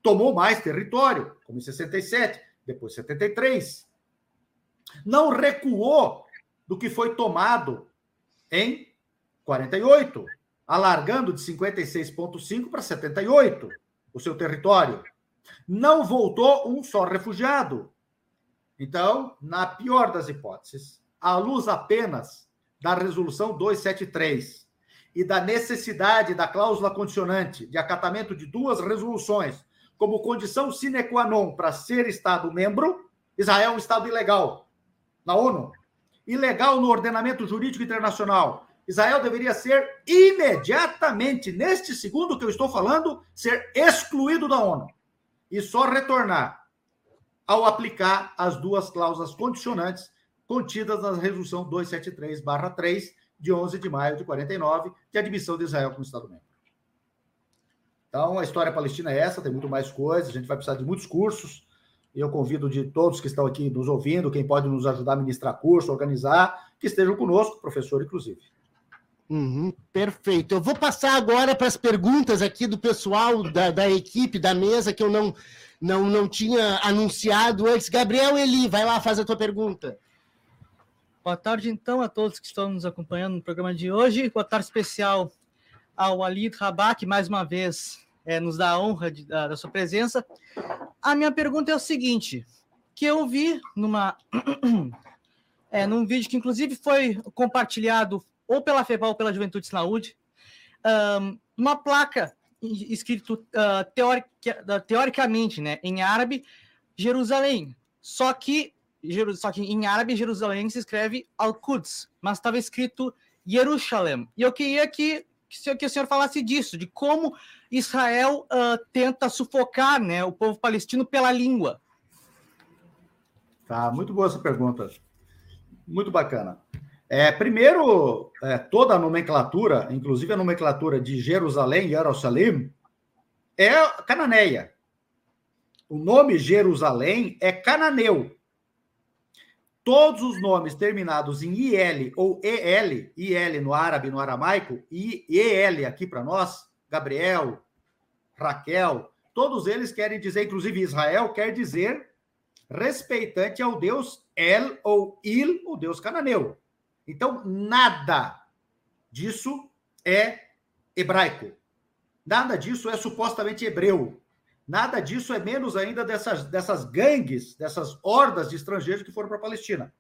Tomou mais território, como em 67, depois 73 não recuou do que foi tomado em 48, alargando de 56,5 para 78 o seu território. Não voltou um só refugiado. Então, na pior das hipóteses, à luz apenas da resolução 273 e da necessidade da cláusula condicionante de acatamento de duas resoluções como condição sine qua non para ser Estado membro, Israel é um Estado ilegal na ONU, ilegal no ordenamento jurídico internacional. Israel deveria ser imediatamente, neste segundo que eu estou falando, ser excluído da ONU e só retornar ao aplicar as duas cláusulas condicionantes contidas na resolução 273/3 de 11 de maio de 49, de admissão de Israel como Estado membro. Então, a história palestina é essa, tem muito mais coisas, a gente vai precisar de muitos cursos, eu convido de todos que estão aqui nos ouvindo, quem pode nos ajudar a ministrar curso, organizar, que estejam conosco, professor inclusive. Uhum, perfeito. Eu vou passar agora para as perguntas aqui do pessoal da, da equipe, da mesa, que eu não, não, não tinha anunciado antes. Gabriel Eli, vai lá, faz a tua pergunta. Boa tarde, então, a todos que estão nos acompanhando no programa de hoje. Boa tarde especial ao Alid Rabak, que mais uma vez é, nos dá a honra de, da, da, sua presença. A minha pergunta é o seguinte, que eu vi numa, é, num vídeo que, inclusive, foi compartilhado ou pela FEBAL ou pela Juventude de Saúde, um, uma placa escrito uh, teoric, teoricamente né, em árabe, Jerusalém. Só que só que em árabe, Jerusalém se escreve Al-Quds, mas estava escrito Jerusalém. E eu queria que, que, o senhor falasse disso, de como Israel uh, tenta sufocar né, o povo palestino pela língua. Tá, muito boa essa pergunta. Muito bacana. É, primeiro, é, toda a nomenclatura, inclusive a nomenclatura de Jerusalém, Jerusalém, é cananeia. O nome Jerusalém é cananeu. Todos os nomes terminados em IL ou EL, IL no árabe, no aramaico, e EL aqui para nós, Gabriel, Raquel, todos eles querem dizer, inclusive Israel, quer dizer respeitante ao deus El ou Il, o deus cananeu. Então, nada disso é hebraico. Nada disso é supostamente hebreu. Nada disso é menos ainda dessas, dessas gangues, dessas hordas de estrangeiros que foram para a Palestina.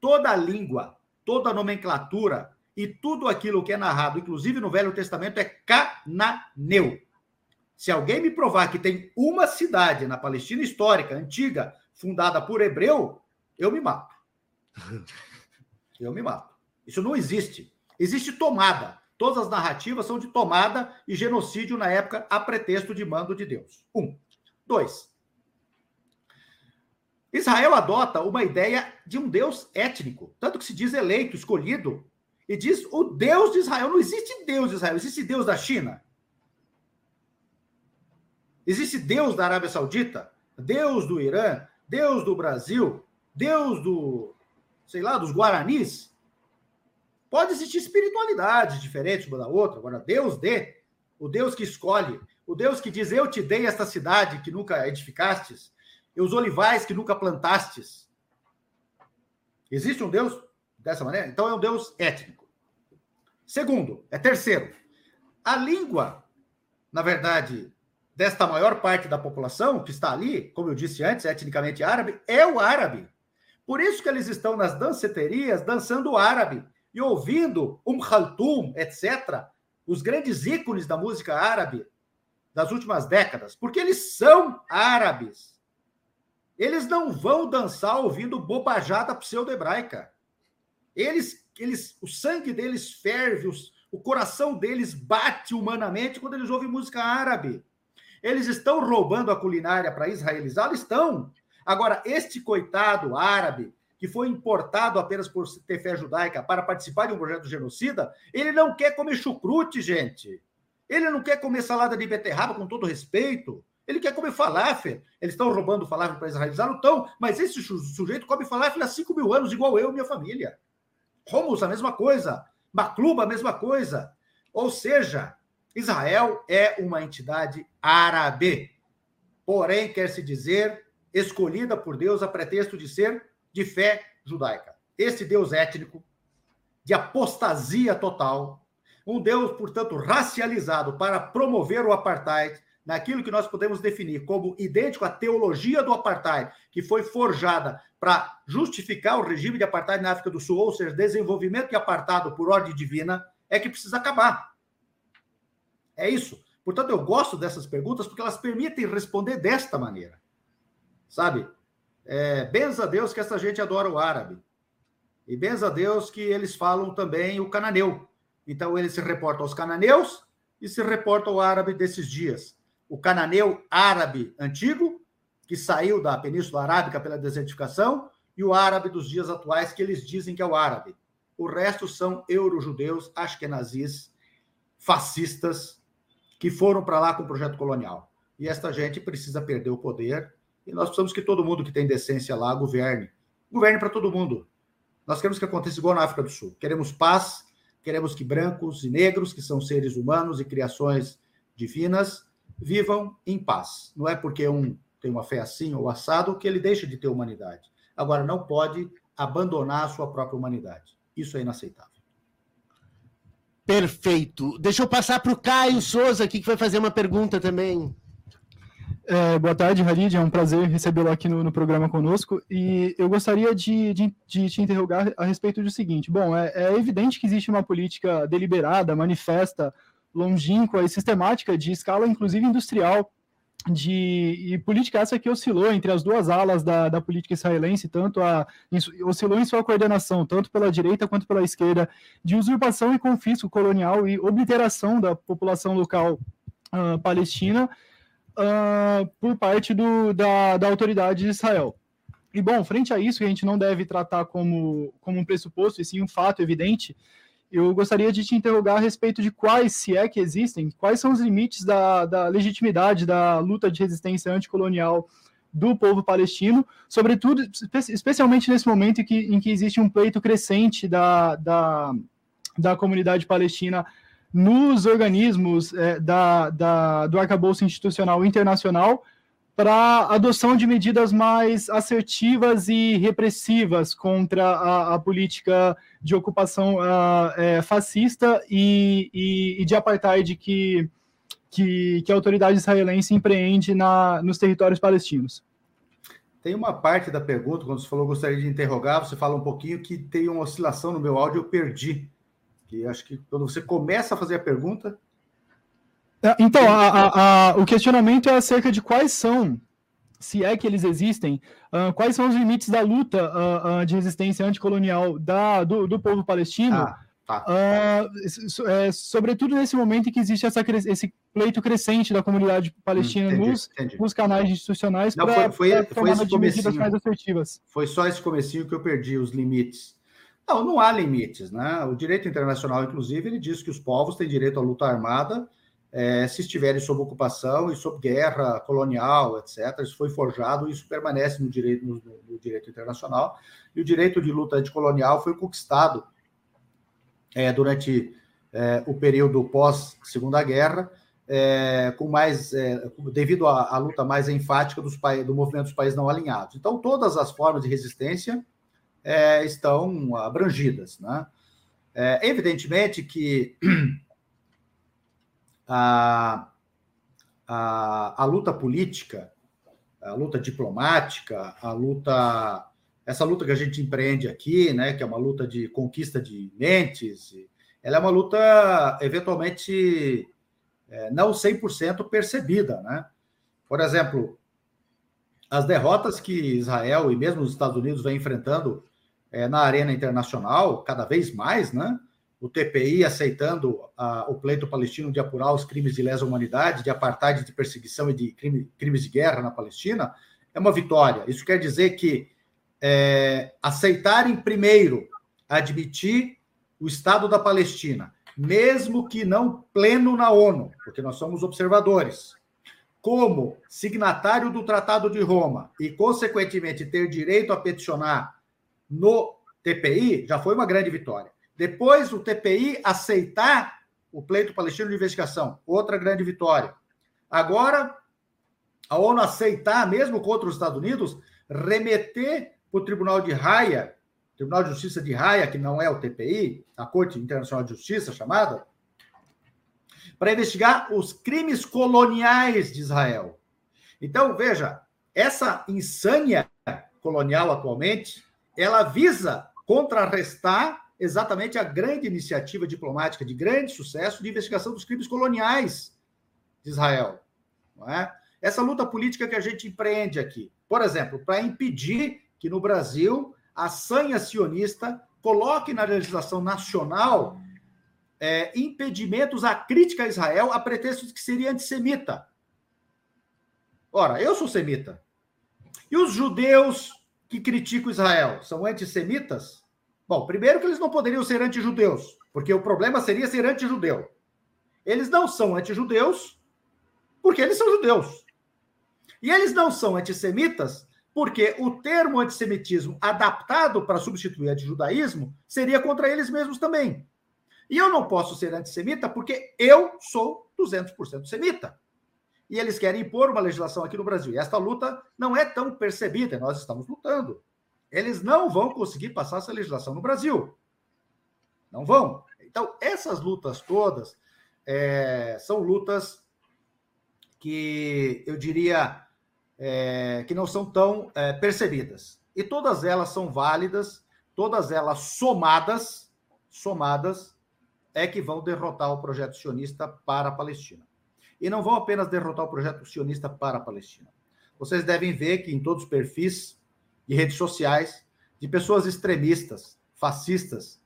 Toda a língua, toda a nomenclatura e tudo aquilo que é narrado, inclusive no Velho Testamento, é cananeu. Se alguém me provar que tem uma cidade na Palestina histórica, antiga, fundada por hebreu, eu me mato. Eu me mato. Isso não existe. Existe tomada. Todas as narrativas são de tomada e genocídio na época a pretexto de mando de Deus. Um. Dois. Israel adota uma ideia de um Deus étnico, tanto que se diz eleito, escolhido, e diz o Deus de Israel. Não existe Deus de Israel, existe Deus da China. Existe Deus da Arábia Saudita, Deus do Irã, Deus do Brasil, Deus do, sei lá, dos Guaranis. Pode existir espiritualidades diferentes uma da outra. Agora, Deus dê, o Deus que escolhe, o Deus que diz: Eu te dei esta cidade que nunca edificastes, e os olivais que nunca plantastes. Existe um Deus dessa maneira? Então é um Deus étnico. Segundo, é terceiro, a língua, na verdade, desta maior parte da população que está ali, como eu disse antes, etnicamente árabe, é o árabe. Por isso que eles estão nas danceterias dançando árabe e ouvindo Um Khaltoum, etc., os grandes ícones da música árabe das últimas décadas, porque eles são árabes. Eles não vão dançar ouvindo bobajada pseudo-hebraica. Eles, eles, o sangue deles ferve, os, o coração deles bate humanamente quando eles ouvem música árabe. Eles estão roubando a culinária para israelizá-la? Estão. Agora, este coitado árabe que foi importado apenas por ter fé judaica para participar de um projeto genocida, ele não quer comer chucrute, gente. Ele não quer comer salada de beterraba, com todo respeito. Ele quer comer falafel. Eles estão roubando falafel para israelizar? Não estão. Mas esse sujeito come falafel há 5 mil anos, igual eu e minha família. Romulus, a mesma coisa. Macluba, a mesma coisa. Ou seja, Israel é uma entidade árabe. Porém, quer se dizer, escolhida por Deus a pretexto de ser de fé judaica. esse Deus étnico, de apostasia total, um Deus, portanto, racializado para promover o apartheid, naquilo que nós podemos definir como idêntico à teologia do apartheid, que foi forjada para justificar o regime de apartheid na África do Sul, ou seja, desenvolvimento de apartado por ordem divina, é que precisa acabar. É isso. Portanto, eu gosto dessas perguntas porque elas permitem responder desta maneira. Sabe? É, benza a Deus que essa gente adora o árabe. E benza a Deus que eles falam também o cananeu. Então, eles se reportam aos cananeus e se reportam ao árabe desses dias. O cananeu árabe antigo, que saiu da Península Arábica pela desertificação, e o árabe dos dias atuais, que eles dizem que é o árabe. O resto são eurojudeus, ashkenazis, fascistas, que foram para lá com o projeto colonial. E esta gente precisa perder o poder, e nós precisamos que todo mundo que tem decência lá governe. Governe para todo mundo. Nós queremos que aconteça igual na África do Sul. Queremos paz, queremos que brancos e negros, que são seres humanos e criações divinas, vivam em paz. Não é porque um tem uma fé assim ou assado que ele deixa de ter humanidade. Agora, não pode abandonar a sua própria humanidade. Isso é inaceitável. Perfeito. Deixa eu passar para o Caio Souza aqui, que vai fazer uma pergunta também. É, boa tarde, Harid. É um prazer recebê-lo aqui no, no, programa conosco. E eu gostaria de, de, de, te interrogar a respeito do seguinte: bom, é, é, evidente que existe uma política deliberada, manifesta, longínqua e sistemática, de escala inclusive industrial, de e política essa que oscilou entre as duas alas da, da política israelense, tanto a oscilou em sua coordenação, tanto pela direita quanto pela esquerda, de usurpação e confisco colonial e obliteração da população local uh, palestina uh, por parte do, da, da autoridade de Israel. E, bom, frente a isso, que a gente não deve tratar como, como um pressuposto, e sim um fato evidente, eu gostaria de te interrogar a respeito de quais, se é que existem, quais são os limites da, da legitimidade da luta de resistência anticolonial do povo palestino, sobretudo, especialmente nesse momento em que, em que existe um pleito crescente da, da, da comunidade palestina nos organismos é, da, da, do arcabouço institucional internacional para adoção de medidas mais assertivas e repressivas contra a, a política de ocupação uh, é, fascista e, e, e, de apartheid que, que, que, a autoridade israelense empreende na, nos territórios palestinos. Tem uma parte da pergunta, quando você falou gostaria de interrogar, você fala um pouquinho que tem uma oscilação no meu áudio, eu perdi que acho que quando você começa a fazer a pergunta. É, então, a, a, o questionamento é acerca de quais são, se é que eles existem, uh, quais são os limites da luta uh, uh, de resistência anticolonial da, do, do povo palestino. Ah, tá. é, sobretudo nesse momento em que existe essa, esse pleito crescente da comunidade palestina hum, entendi, nos, entendi. nos, canais institucionais para foi, foi, foi medidas mais assertivas. Foi só esse comecinho que eu perdi os limites. Não, não há limites, né? O direito internacional, inclusive, ele diz que os povos têm direito à luta armada é, se estiverem sob ocupação e sob guerra colonial, etc. Isso foi forjado e isso permanece no direito, no, no direito internacional. E o direito de luta anticolonial foi conquistado é, durante é, o período pós Segunda Guerra, é, com mais é, devido à, à, luta mais enfática dos do movimento dos países não alinhados. Então, todas as formas de resistência é, estão abrangidas. Né? É, evidentemente que a, a, a luta política, a luta diplomática, a luta essa luta que a gente empreende aqui, né, que é uma luta de conquista de mentes, ela é uma luta eventualmente é, não 100% percebida, né? Por exemplo, as derrotas que Israel e mesmo os Estados Unidos vêm enfrentando é, na arena internacional, cada vez mais, né? O TPI aceitando a, o pleito palestino de apurar os crimes de lesa humanidade, de apartheid, de perseguição e de crime, crimes de guerra na Palestina, é uma vitória. Isso quer dizer que é, aceitarem primeiro admitir o Estado da Palestina, mesmo que não pleno na ONU, porque nós somos observadores, como signatário do Tratado de Roma e, consequentemente, ter direito a peticionar no TPI já foi uma grande vitória. Depois, o TPI aceitar o pleito palestino de investigação, outra grande vitória. Agora, a ONU aceitar, mesmo contra os Estados Unidos, remeter para o Tribunal de Haia, Tribunal de Justiça de Haia, que não é o TPI, a Corte Internacional de Justiça chamada, para investigar os crimes coloniais de Israel. Então, veja, essa insânia colonial atualmente, ela visa contrarrestar exatamente a grande iniciativa diplomática de grande sucesso de investigação dos crimes coloniais de Israel. É? Essa luta política que a gente empreende aqui, por exemplo, para impedir que no Brasil a sanha sionista coloque na legislação nacional é, impedimentos à crítica a Israel a pretexto de que seria antissemita. Ora, eu sou semita. E os judeus que criticam Israel são antissemitas? Bom, primeiro que eles não poderiam ser antijudeus, porque o problema seria ser antijudeu. Eles não são antijudeus porque eles são judeus. E eles não são antissemitas porque o termo antissemitismo adaptado para substituir antijudaísmo seria contra eles mesmos também. E eu não posso ser antissemita porque eu sou 200% semita. E eles querem impor uma legislação aqui no Brasil. E esta luta não é tão percebida, nós estamos lutando. Eles não vão conseguir passar essa legislação no Brasil. Não vão. Então, essas lutas todas é, são lutas que eu diria é, que não são tão é, percebidas. E todas elas são válidas, todas elas somadas, somadas, é que vão derrotar o projeto sionista para a Palestina. E não vão apenas derrotar o projeto sionista para a Palestina. Vocês devem ver que em todos os perfis de redes sociais, de pessoas extremistas, fascistas,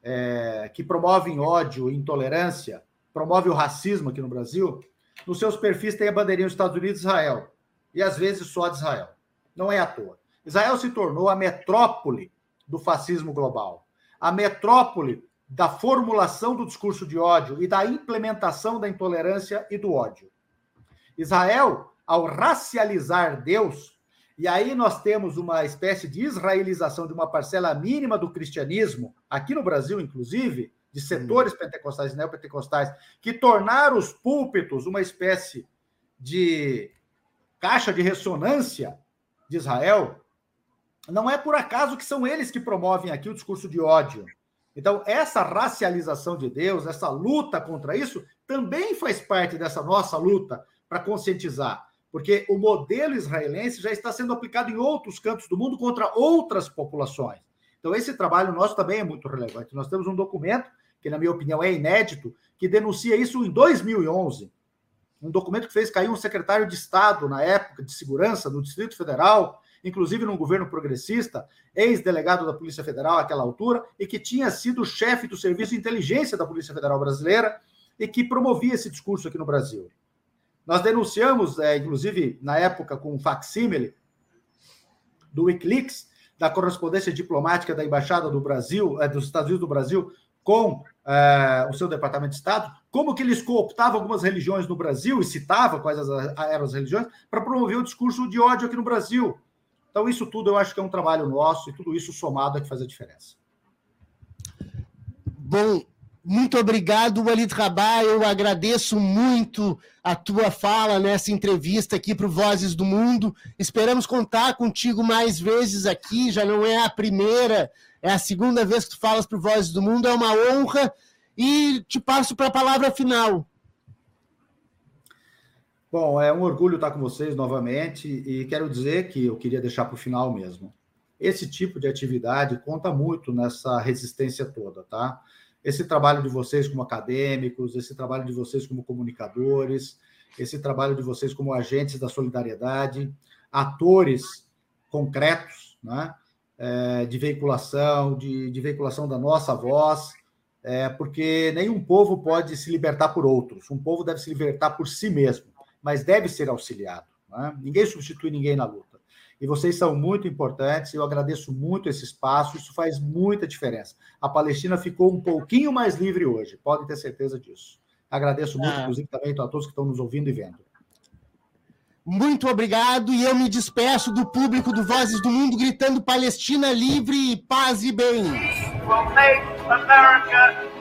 é, que promovem ódio e intolerância, promovem o racismo aqui no Brasil, nos seus perfis tem a bandeirinha dos Estados Unidos e Israel. E às vezes só de Israel. Não é à toa. Israel se tornou a metrópole do fascismo global. A metrópole da formulação do discurso de ódio e da implementação da intolerância e do ódio. Israel, ao racializar Deus, e aí nós temos uma espécie de israelização de uma parcela mínima do cristianismo, aqui no Brasil, inclusive, de setores hum. pentecostais e neopentecostais, que tornaram os púlpitos uma espécie de caixa de ressonância de Israel, não é por acaso que são eles que promovem aqui o discurso de ódio. Então, essa racialização de Deus, essa luta contra isso, também faz parte dessa nossa luta para conscientizar, porque o modelo israelense já está sendo aplicado em outros cantos do mundo contra outras populações. Então, esse trabalho nosso também é muito relevante. Nós temos um documento, que, na minha opinião, é inédito, que denuncia isso em 2011. Um documento que fez cair um secretário de Estado, na época, de segurança, do Distrito Federal, inclusive num governo progressista, ex-delegado da Polícia Federal àquela altura, e que tinha sido chefe do Serviço de Inteligência da Polícia Federal Brasileira e que promovia esse discurso aqui no Brasil. Nós denunciamos, é, inclusive, na época, com um facsímile do Wikileaks, da correspondência diplomática da Embaixada do Brasil, é, dos Estados Unidos do Brasil, com é, o seu Departamento de Estado, como que eles cooptavam algumas religiões no Brasil e citava quais eram as religiões para promover o discurso de ódio aqui no Brasil. Então, isso tudo eu acho que é um trabalho nosso e tudo isso somado é que faz a diferença. Bom, muito obrigado, Walid Rabah. Eu agradeço muito a tua fala nessa entrevista aqui para o Vozes do Mundo. Esperamos contar contigo mais vezes aqui. Já não é a primeira, é a segunda vez que tu falas para o Vozes do Mundo. É uma honra. E te passo para a palavra final. Bom, é um orgulho estar com vocês novamente e quero dizer que eu queria deixar para o final mesmo. Esse tipo de atividade conta muito nessa resistência toda, tá? Esse trabalho de vocês como acadêmicos, esse trabalho de vocês como comunicadores, esse trabalho de vocês como agentes da solidariedade, atores concretos, né? É, de veiculação, de, de, veiculação da nossa voz, é, porque nenhum povo pode se libertar por outros, um povo deve se libertar por si mesmo mas deve ser auxiliado. Né? Ninguém substitui ninguém na luta. E vocês são muito importantes, eu agradeço muito esse espaço, isso faz muita diferença. A Palestina ficou um pouquinho mais livre hoje, podem ter certeza disso. Agradeço muito, ah. inclusive, também a todos que estão nos ouvindo e vendo. Muito obrigado, e eu me despeço do público do Vozes do Mundo gritando Palestina livre, paz e bem. We'll make America